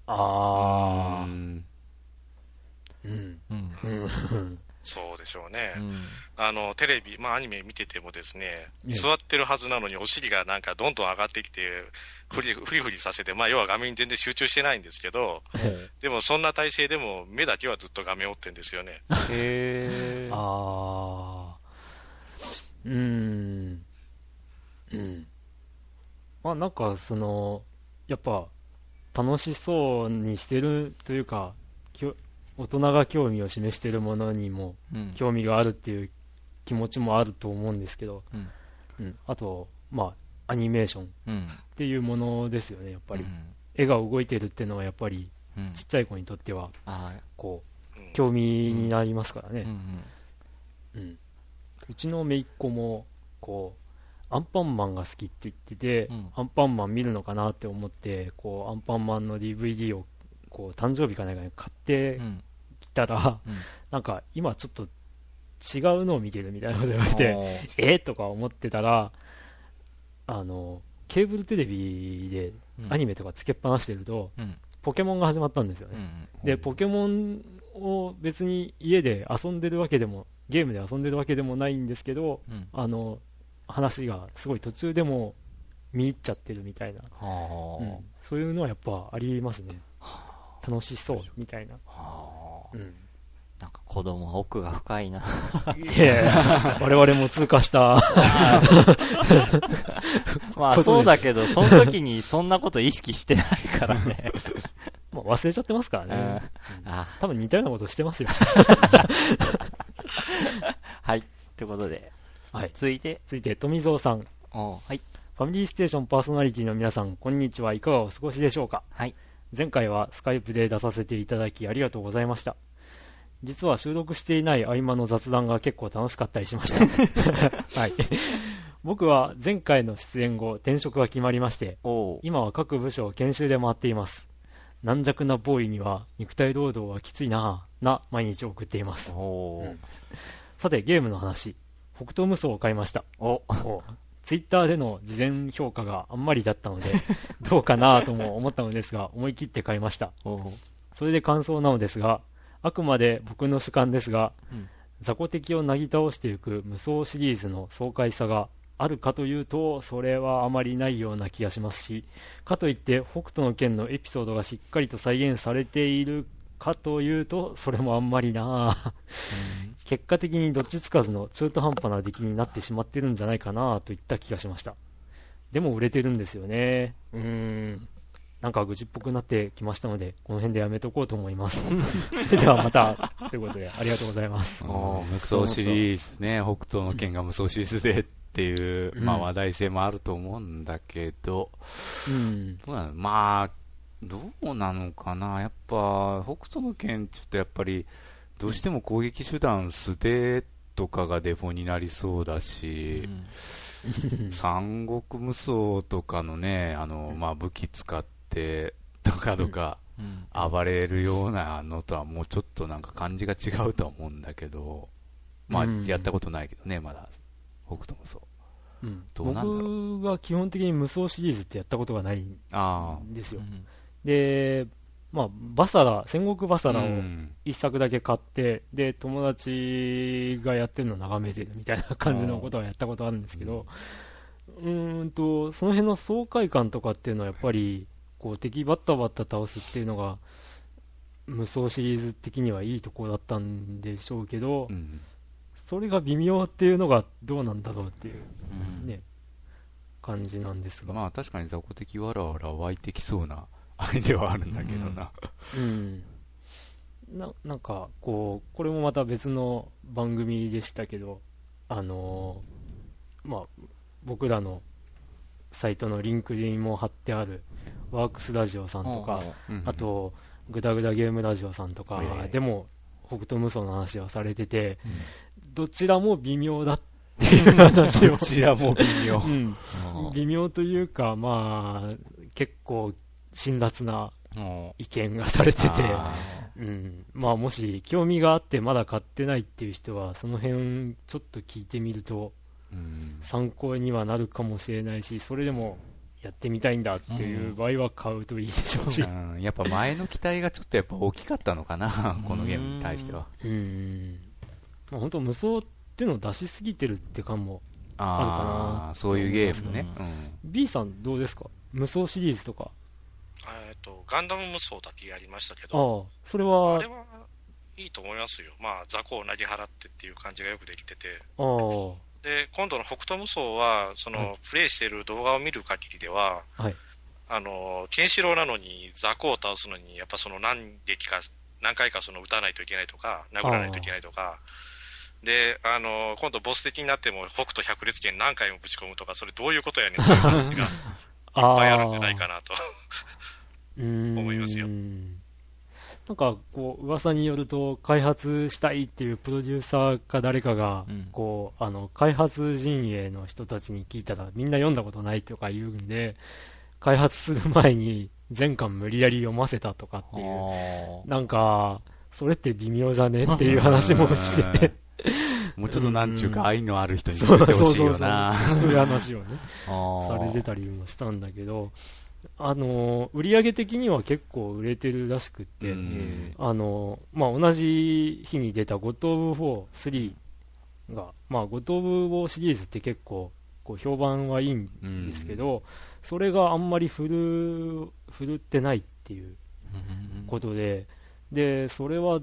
ああうん。うん。うん。うんそうでしょうね。うん。あの、テレビ、まあアニメ見ててもですね、ええ。座ってるはずなのにお尻がなんかどんどん上がってきて、フリフリフリさせて、まあ要は画面に全然集中してないんですけど、えでもそんな体勢でも目だけはずっと画面追ってんですよね。へえ。ああうん。うん。まあなんかそのやっぱ楽しそうにしてるというか大人が興味を示しているものにもうん。興味があるっていう気持ちもあると思うんですけど、うん。うん、あとまあアニメーションっうん。ていうものですよねやっぱり、うん。絵が動いてるっていうのはやっぱりうん。ちっちゃい子にとってはあこううん興味になりますからね、ーうんうちの姪っ子もこうアンパンマンが好きって言ってて、うん。アンパンマン見るのかなって思ってこうアンパンマンの DVD をこう誕生日かなんかに買って。きたら、うん。なんか今ちょっと違うのを見てるみたいなこと言われてえとか思ってたらあのケーブルテレビでうん。アニメとかつけっぱなしてると、うん。ポケモンが始まったんですよね、うん。でポケモンを別に家で遊んでるわけでもゲームで遊んでるわけでもないんですけどうん。あの話がすごい途中でも見入っちゃってるみたいな、そういうのはやっぱありますね楽しそうみたいな、はあ。うん、なんか子供は奥が深いな。いや我々も通過した。まあそうだけど、その時にそんなこと意識してないからね。まあ忘れちゃってますからうん。ね、あ多分似たようなことしてますよ。はい。ということで、はい。続いて、続いて富蔵さん。おはい。ファミリーステーションパーソナリティの皆さんこんにちは。いかがお過ごしでしょうか？はい。前回はスカイプで出させていただきありがとうございました。実は収録していない合間の雑談が結構楽しかったりしました。はい。僕は前回の出演後転職が決まりまして今は各部署を研修で回っています。軟弱なボーイには肉体労働はきついなぁな毎日を送っています。さてゲームの話。北東無双を買いました。おツイッターでの事前評価があんまりだったので どうかなとも思ったのですが思い切って買いました。それで感想なのですがあくまで僕の主観ですが、うん。雑魚敵をなぎ倒していく無双シリーズの爽快さがあるかというとそれはあまりないような気がしますしかといって北斗の拳のエピソードがしっかりと再現されているかというとそれもあんまりな。あ結果的にどっちつかずの中途半端な出来になってしまってるんじゃないかなといった気がしました。でも売れてるんですよね。うーん。なんか愚痴っぽくなってきましたのでこの辺でやめとこうと思います。それではまたということでありがとうございます。おー無双シリーズね、北斗の剣が無双シリーズでっていう、うん。まあ話題性もあると思うんだけど、うん。まあ、どうなのかな？やっぱ、北斗の剣ちょっとやっぱり、どうしても攻撃手段素手とかがデフォになりそうだし、三国無双とかのね、あの、まあ武器使って、とかとか、うん。暴れるようなのとはもうちょっとなんか感じが違うとは思うんだけど、まあうん。やったことないけどね、まだ、北斗もそう。うん。どうなんだろ僕は基本的に無双シリーズってやったことがないんあですよ、うんで、まあ、バサラ戦国バあ。サラをうん。一作だけ買ってで友達がやってるのを眺めてるみたいな感じのことはやったことあるんですけどうーんとその辺の爽快感とかっていうのはやっぱりこう敵バッタバッタ倒すっていうのが無双シリーズ的にはいいところだったんでしょうけど、うん。それが微妙っていうのがどうなんだろうっていううん。ね感じなんですが、まあ確かに雑魚的わらわら湧いてきそうなあれではあるんだけどな。うん、ななんかこうこれもまた別の番組でしたけどあのーまあ僕らのサイトのリンクにも貼ってあるワークスラジオさんとか、うんあ、とグダグダゲームラジオさんとかええでも北斗無双の話はされてて、どちらも微妙だっていう話を。どちらも微妙。うん。微妙というかまあ結構辛辣な意見がされてて。あうん、まあもし興味があってまだ買ってないっていう人はその辺ちょっと聞いてみると参考にはなるかもしれないしそれでもやってみたいんだっていう場合は買うといいでしょうし。うん。やっぱ前の期待がちょっとやっぱ大きかったのかな、このゲームに対しては。うん、まあ、本当無双ってのを出しすぎてるって感もああ、そういうゲームね。B さんどうですか？無双シリーズとかと、ガンダム無双だけやりましたけあど、あそれはあれはいいと思いますよ。まあ、雑魚を投げ払ってっていう感じがよくできてて。ああで、今度の北斗無双は、その、はいプレイしてる動画を見る限りでは、はいあの、ケンシロウなのに雑魚を倒すのに、やっぱその何撃か、何回かその撃たないといけないとか、殴らないといけないとか、で、あの、今度ボス的になっても北斗百裂拳何回もぶち込むとか、それどういうことやねんっていう話が いっあぱいあるんじゃないかなと。思思いますよ。なんかこう噂によると開発したいっていうプロデューサーか誰かがうん。こうあの開発陣営の人たちに聞いたらみんな読んだことないとか言うんで開発する前に全巻無理やり読ませたとかっていうあなんかそれって微妙じゃねっていう話もしてて。もうちょっとなんちゅうか愛のある人にそう作ってほしいそうそうよな。そう。いう話をね。ー。されてたりもしたんだけどあの売上的には結構売れてるらしくって、うん。あのまあ、同じ日に出たゴトーブ4、3が、まあ、ゴトーブーシリーズって結構こう評判はいいんうんですけど、それがあんまり振る振るってないっていうことで、でそれは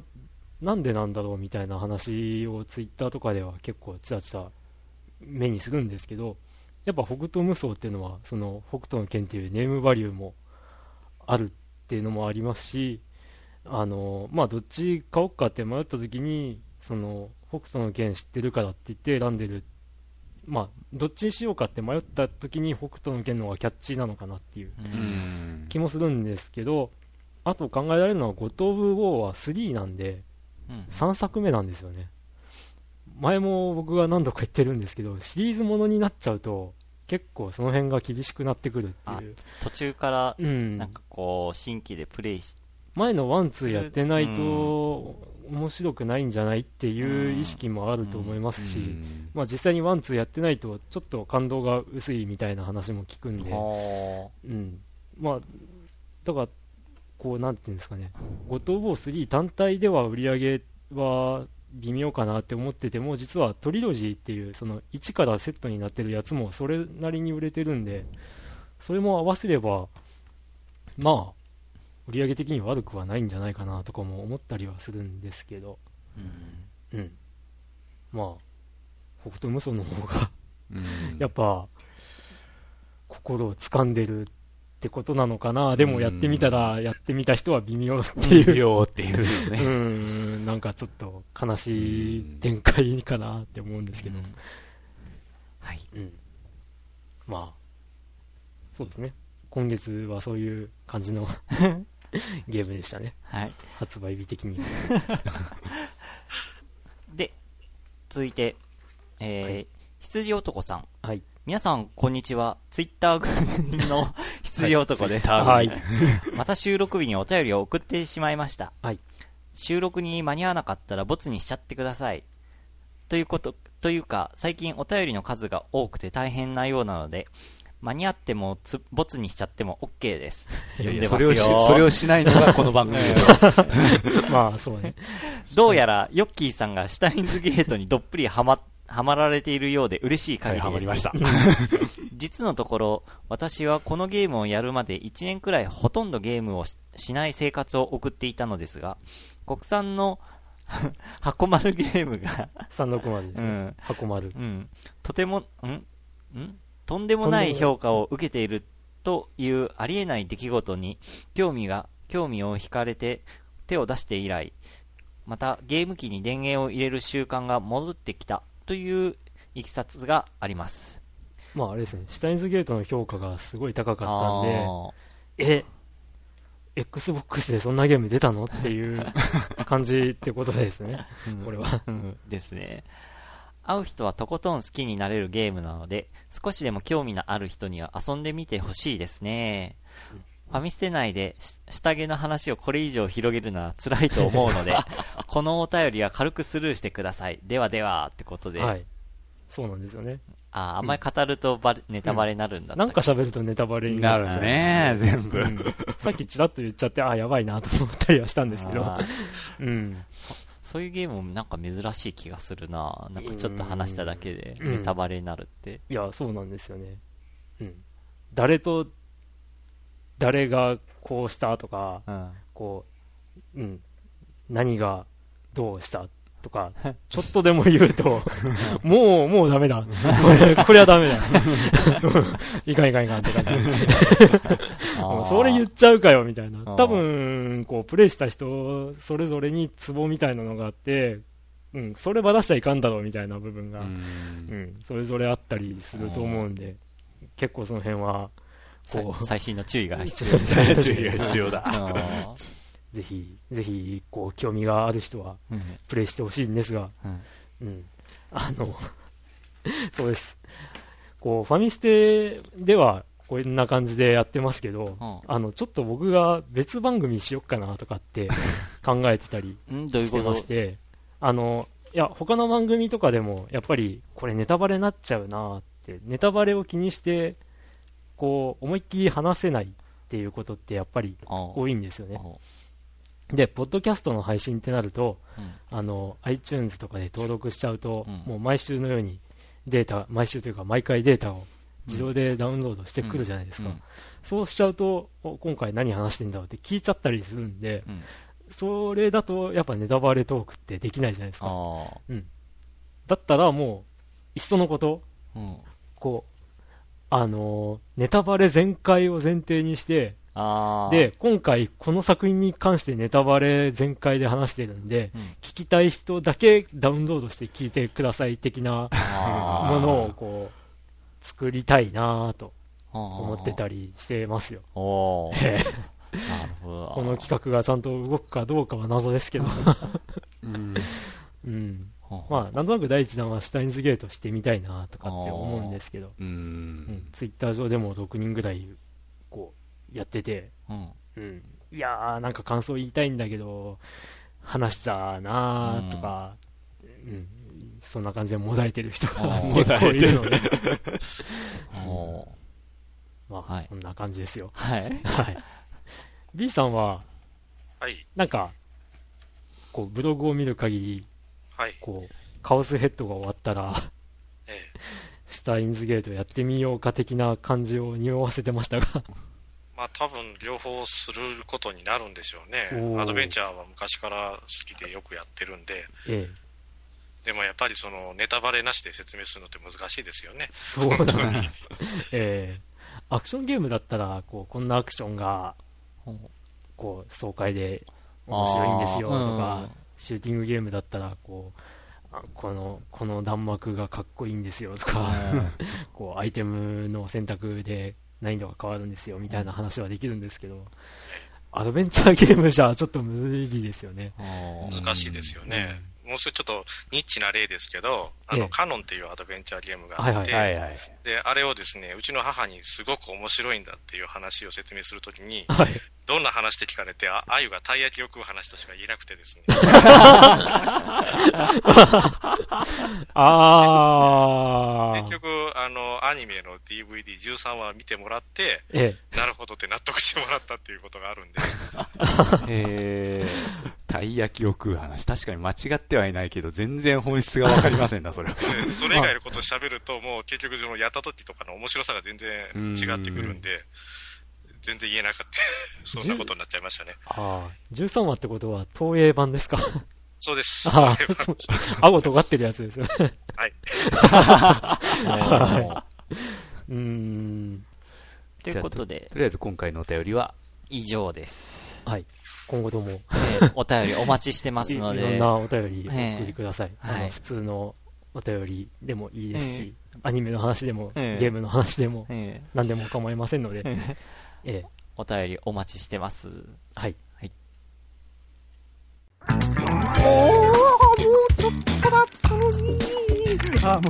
なんでなんだろうみたいな話をツイッターとかでは結構ちらちら目にするんですけど、やっぱ北斗無双っていうのは、その北斗の拳っていうネームバリューもあるっていうのもありますし、あのまあ、どっち買おうかって迷った時に、その北斗の拳知ってるからって言って選んでる、まあ、どっちにしようかって迷った時に北斗の拳の方がキャッチーなのかなっていううん気もするんですけど、あと考えられるのは、ゴッド・オブ・ウォーは3なんで、うん3作目なんですよね。前も僕が何度か言ってるんですけど、シリーズものになっちゃうと、結構その辺が厳しくなってくるっていう。途中からうん。なんかこう新規でプレイし前のワン、ツーやってないとう、面白くないんじゃないっていう意識もあると思いますし、うん。まあ実際にワン、ツーやってないと、ちょっと感動が薄いみたいな話も聞くんで、はうん、まあ、だから、こう、なんていうんですかね、ゴトーボー3単体では売り上げは微妙かなって思ってても、実はトリロジーっていう、その1からセットになってるやつもそれなりに売れてるんで、それも合わせれば、まあ、売り上げ的に悪くはないんじゃないかなとかも思ったりはするんですけど、うん。うん。まあ、北斗無双の方がうん。やっぱ、心を掴んでるってことなのかな。でもやってみたら、やってみた人は微妙っていう。よっていううね。ん、なんかちょっと悲しい展開かなって思うんですけど。はいうん。まあ、そうですね。今月はそういう感じの ゲームでしたね。はい発売日的に。で続いてえー羊男さんはい。皆さんこんにちはツイッター組の羊男です、はい。また収録日にお便りを送ってしまいました。はい収録に間に合わなかったらボツにしちゃってください。ということ、というか、最近お便りの数が多くて大変なようなので、間に合ってもつボツにしちゃっても OK です。いやい読んでますよやそれをし、それをしないのがこの番組でしょ。まあ、そうね。どうやら、ヨッキーさんがシュタインズゲートにどっぷりはま、はまられているようで嬉しい限りです。はいりました。実のところ、私はこのゲームをやるまで1年くらいほとんどゲームをししない生活を送っていたのですが、国産の 箱丸ゲームが、360ですね。うん、箱丸。うん、とても、ん？ん？とんでもない評価を受けているというありえない出来事に興味が、興味を惹かれて手を出して以来、またゲーム機に電源を入れる習慣が戻ってきたといういきさつがあります。まああれですね、シュタインズゲートの評価がすごい高かったんで、あえ、Xbox でそんなゲーム出たの？っていう 感じってことですね、ーこれは。うんですね。会う人はとことん好きになれるゲームなので、少しでも興味のある人には遊んでみてほしいですね。ファミステ内でし下着の話をこれ以上広げるのは辛いと思うので、このお便りは軽くスルーしてください。ではでは、ってことで。はい。そうなんですよね。ああんまり語るとバレネタバレになるんだなんか喋るとネタバレになるね、全部。さっきちらっと言っちゃって、あ、やばいなと思ったりはしたんですけどうん。そういうゲームもなんか珍しい気がするななんかちょっと話しただけでうんネタバレになるって。いや、そうなんですよね。うん。誰と、誰がこうしたとか、うん。こう、うん。何がどうしたとか、ちょっとでも言うと、もう、もうダメだ。これ、これはダメだ。いかんいかんいかんって感じ。それ言っちゃうかよ、みたいな。ー多分、こう、プレイした人、それぞれにツボみたいなのがあって、うん、それば出しちゃいかんだろう、みたいな部分が、ううん、んそれぞれあったりすると思うんで、結構その辺は、さこう、最新の注意が 必一番 注意が必要だ。要。ぜひ、ぜひ、こう、興味がある人は、うんプレイしてほしいんですが、うんうん。あの、そうです。こう、ファミステでは、こんな感じでやってますけど、うんあの、ちょっと僕が別番組しよっかなとかって考えてたりしてまして、あの、いや、他の番組とかでも、やっぱり、これネタバレになっちゃうなって、ネタバレを気にして、こう、思いっきり話せないっていうことってやっぱりあ多いんですよね。あで、ポッドキャストの配信ってなると、うん。あの、iTunes とかで登録しちゃうと、うん。もう毎週のようにデータ、毎週というか毎回データを自動でダウンロードしてくるじゃないですか。うん。そうしちゃうと、お今回何話してんだろうって聞いちゃったりするんで、うん。それだとやっぱネタバレトークってできないじゃないですか。あだったらもう、いっそのこと、ーうん。こう、あのーネタバレ全開を前提にして、で、今回この作品に関してネタバレ全開で話してるんで、うん聞きたい人だけダウンロードして聞いてください的なものをこう、作りたいなぁと思思ってたりしてますよ。なるほど。この企画がちゃんと動くかどうかは謎ですけど。うん うん。画まあ、なんとなく第一弾はシュタインズゲートしてみたいなとかって思うんですけど、ううんん。ツイッター上でも6人ぐらい、こう、やってて、うん。うん。いやー、なんか感想言いたいんだけど、話しちゃうなーとか、うん、そんな感じでもだえてる人が 結構いるので、まあ、はいそんな感じですよ。はい。はい。B さんは、はい。なんか、こう、ブログを見る限り、はい。こう、カオスヘッドが終わったら、ええ。シュタインズゲートやってみようか的な感じを匂わせてましたが、まあ多分両方することになるんでしょうねアドベンチャーは昔から好きでよくやってるんで、ええ、でもやっぱりそのネタバレなしで説明するのって難しいですよね。そうだね。ええアクションゲームだったら、こう、こんなアクションが、こう、爽快で面白いんですよとか、うんシューティングゲームだったら、こう、あこの、この弾幕がかっこいいんですよとか、こう、アイテムの選択で難易度が変わるんですよみたいな話はできるんですけど、アドベンチャーゲームじゃちょっと無理ですよね。難しいですよね。もうそれちょっとニッチな例ですけど、あの、ええカノンっていうアドベンチャーゲームがあって、はいはいはいはい。で、あれをですね、うちの母にすごく面白いんだっていう話を説明するときに、はい。どんな話って聞かれて、あ、あゆがたい焼きを食う話としか言えなくてですね。あー結。局、あの、アニメの DVD13 話見てもらって、ええ。なるほどって納得してもらったっていうことがあるんで、えー、たい焼きを食う話。確かに間違ってはいないけど、全然本質がわかりませんな、それは。で それ以外のことを喋ると、もう結局そのやった時とかの面白さが全然違ってくるんで、全然言えなかった。そんなことになっちゃいましたね。ああ。13話ってことは、東映版ですか？そうです。ああう顎尖ってるやつですよね。はい。はうーん。ということで、とりあえず今回のお便りは、以上です。はい。今後とも、えーお便りお待ちしてますいので、いろんなお便りおええ。送りください。あの、はい普通のお便りでもいいですし、アニメの話でも、ええ。ゲームの話でも、え何でも構いませんので、ええ。ーお便りお待ちしてます。はい。あ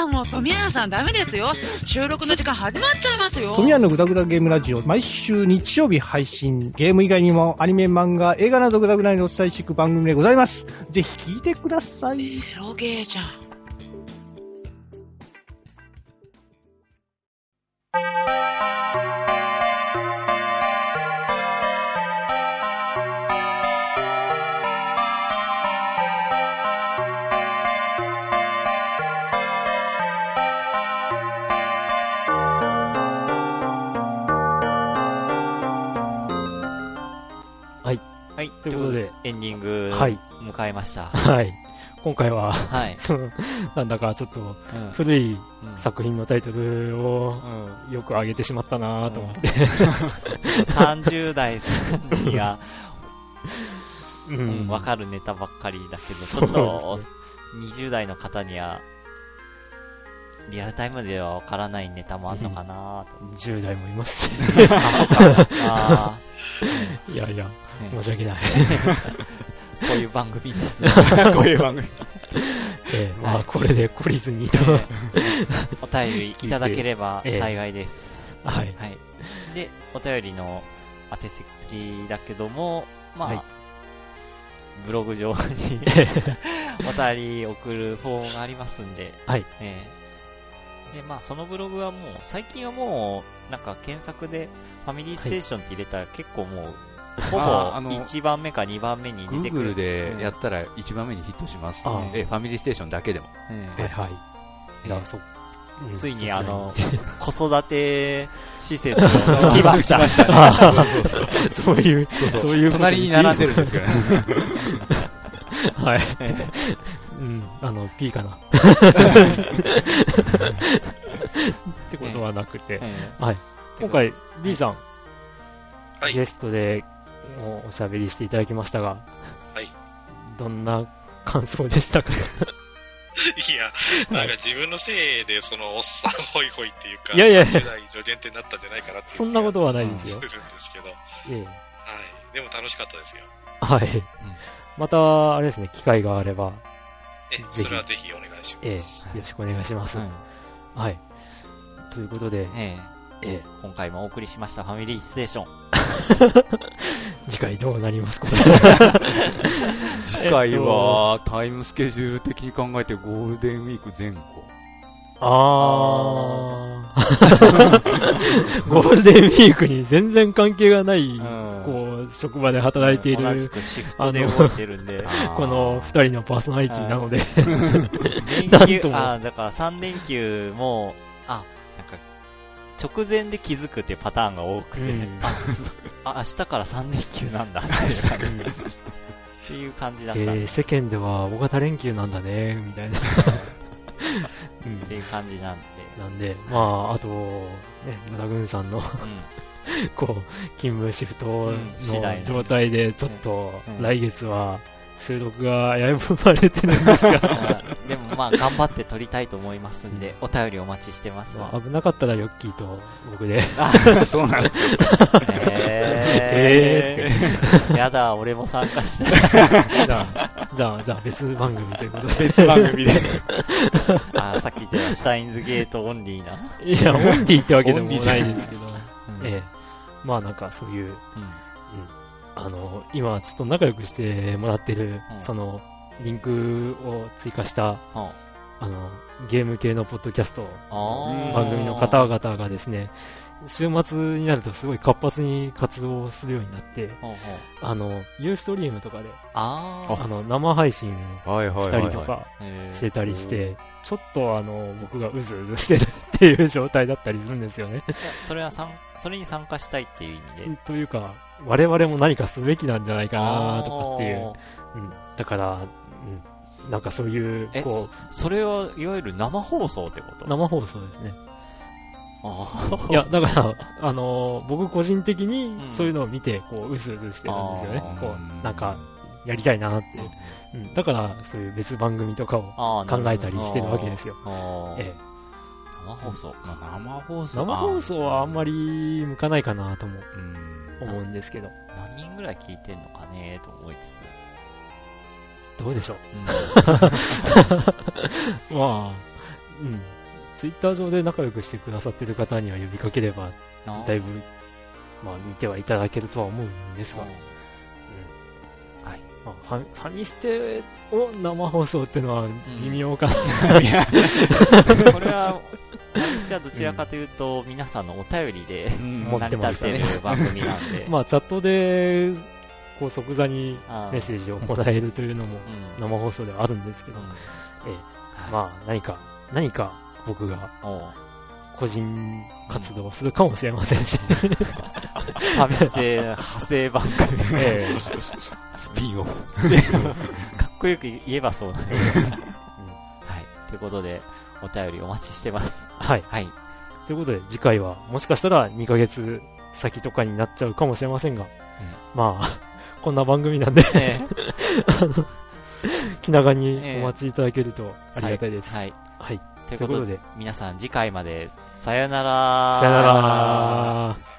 あ、もう富永さんダメですよ。収録の時間始まっちゃいますよ。富谷のグダグダゲームラジオ、毎週日曜日配信、ゲーム以外にもアニメ、漫画、映画などグダグダにお伝えしていく番組でございます。ぜひ聞いてください。エロゲーじゃん。はい。ということで、エンディング、はい。迎えました。はい。今回は、はい。なんだかちょっとうん。古いうん。作品のタイトルをうん。よく上げてしまったなと思って、30代には、う うんんわかるネタばっかりだけど、ちそうょっとです、20代の方には、リアルタイムではわからないネタもあるのかなと。10代もいますし、あ いやいや、ね申し訳ない。ー こういう番組ですね。こういう番組。ええまあ、はいこれで懲りずにと。お便りいただければええ幸いです。はい。はい。で、お便りの宛先だけども、まあ、はいブログ上にお便り送るフォームがありますんで、はいええで、まあ、そのブログはもう、最近はもう、なんか検索でファミリーステーションって入れたら結構もう、ほぼあーあの1番目か2番目に出てくる。Google でやったら一番目にヒットします。あファミリーステーションだけでも。うん。はいはい。じゃあ、そ、う。ん。ついにあの、子育て施設を 来ました。そういう、そういうこと隣に並んでるんですけどね。はい。うん、あの、P かな。ってことはなくて、えはい。今回、B さん、はいゲストでおおしゃべりしていただきましたが、はい。どんな感想でしたか？いや、なんか自分のせいで、その、おっさんホイホイっていうか、いやいや30代以上限定になったんじゃないかなっていうそんなことはないですよす。るんですけど、はい。えでも楽しかったですよ。えはい。また、あれですね、機会があれば、え、ぜひそれはぜひお願いしええます。よろしくお願いします。うんはい。ということで、ええ。ええ。今回もお送りしましたファミリーステーション。次回どうなりますか？次回は、タイムスケジュール的に考えてゴールデンウィーク前後。あー。ゴールデンウィークに全然関係がない、ん。こう、職場で働いてい同じる、くシフトで動いてるんで。この二人のパーソナリティなので、連休なんと、も。あ、だから3連休も、あ、直前で気づくっていうパターンが多くて、うん。あ、明日から3連休なんだ、っていう感じだった。えー世間では大型連休なんだね、みたいな。うん。っていう感じなんで、なんで、まあ、あと、ね、野田軍さんの、う こう、勤務シフトのね。状態で、ちょっとうん、来月は、収録が危ぶまれてるんですが、ん。でもまあ、頑張って撮りたいと思いますんで、お便りお待ちしてます。まあ危なかったらヨッキーと僕で、そうなんだ。えー、やだ、俺も参加したい。じゃあ、じゃあ、じゃあ別番組ということで。別番組で。あ、さっき言ってたシュタインズゲートオンリーな。いや、オンディってわけでもないですけど、うんええ。まあなんかそういう、うんあの、今ちょっと仲良くしてもらってる、うん。その、リンクを追加した、うん。あの、ゲーム系のポッドキャスト番組の方々がですね、週末になるとすごい活発に活動するようになって、あの、ユーストリームとかで、あの、生配信。したりとかしてたりして、ちょっとあの、僕がうずうずしてるっていう状態だったりするんですよね。それはさんそれに参加したいっていう意味で。というか、我々も何かすべきなんじゃないかなとかっていう。うん。だから、うん。なんかそういうえ、こそれはいわゆる生放送ってこと？う、生放送ですね。あいや、だから、あのー僕個人的にうんそういうのを見て、こう、うずうずしてるんですよねあ。こーう、なんか、やりたいなって。うん。だから、そういう別番組とかを考えたりしてるわけですよ。ええ。生放送。まあ、生放送。生放送はあんまり向かないかなともうん。思うんですけど、何人ぐらい聞いてんのかねと思いつどうでしょつ。う。まあ、うん。ツイッター上で仲良くしてくださってる方には呼びかければ、うん。だいぶ、まあ、見てはいただけるとは思うんですが、はい。まあ、ファファミステを生放送っていうのは微妙かな、これは、私はどちらかというと、皆さんのお便りでうん。持っ成り立てまっている番組なんで。まあチャットでこう即座にメッセージをもらえるというのもうん。生放送ではあるんですけど、うん。ええ。はい。まあ何か何か僕が個人活動をするかもしれませんし、ファミステ派生番組。ええ。スピンオフ。かっこよく言えばそうだね。はい。ということで、お便りお待ちしてます。はい。はい。ということで次回はもしかしたら2ヶ月先とかになっちゃうかもしれませんが、まあ こんな番組なんで え気長にお待ちいただけるとあえりがたいです、はい。はい、ということで、ということで。皆さん次回まで、さよなら。さよなら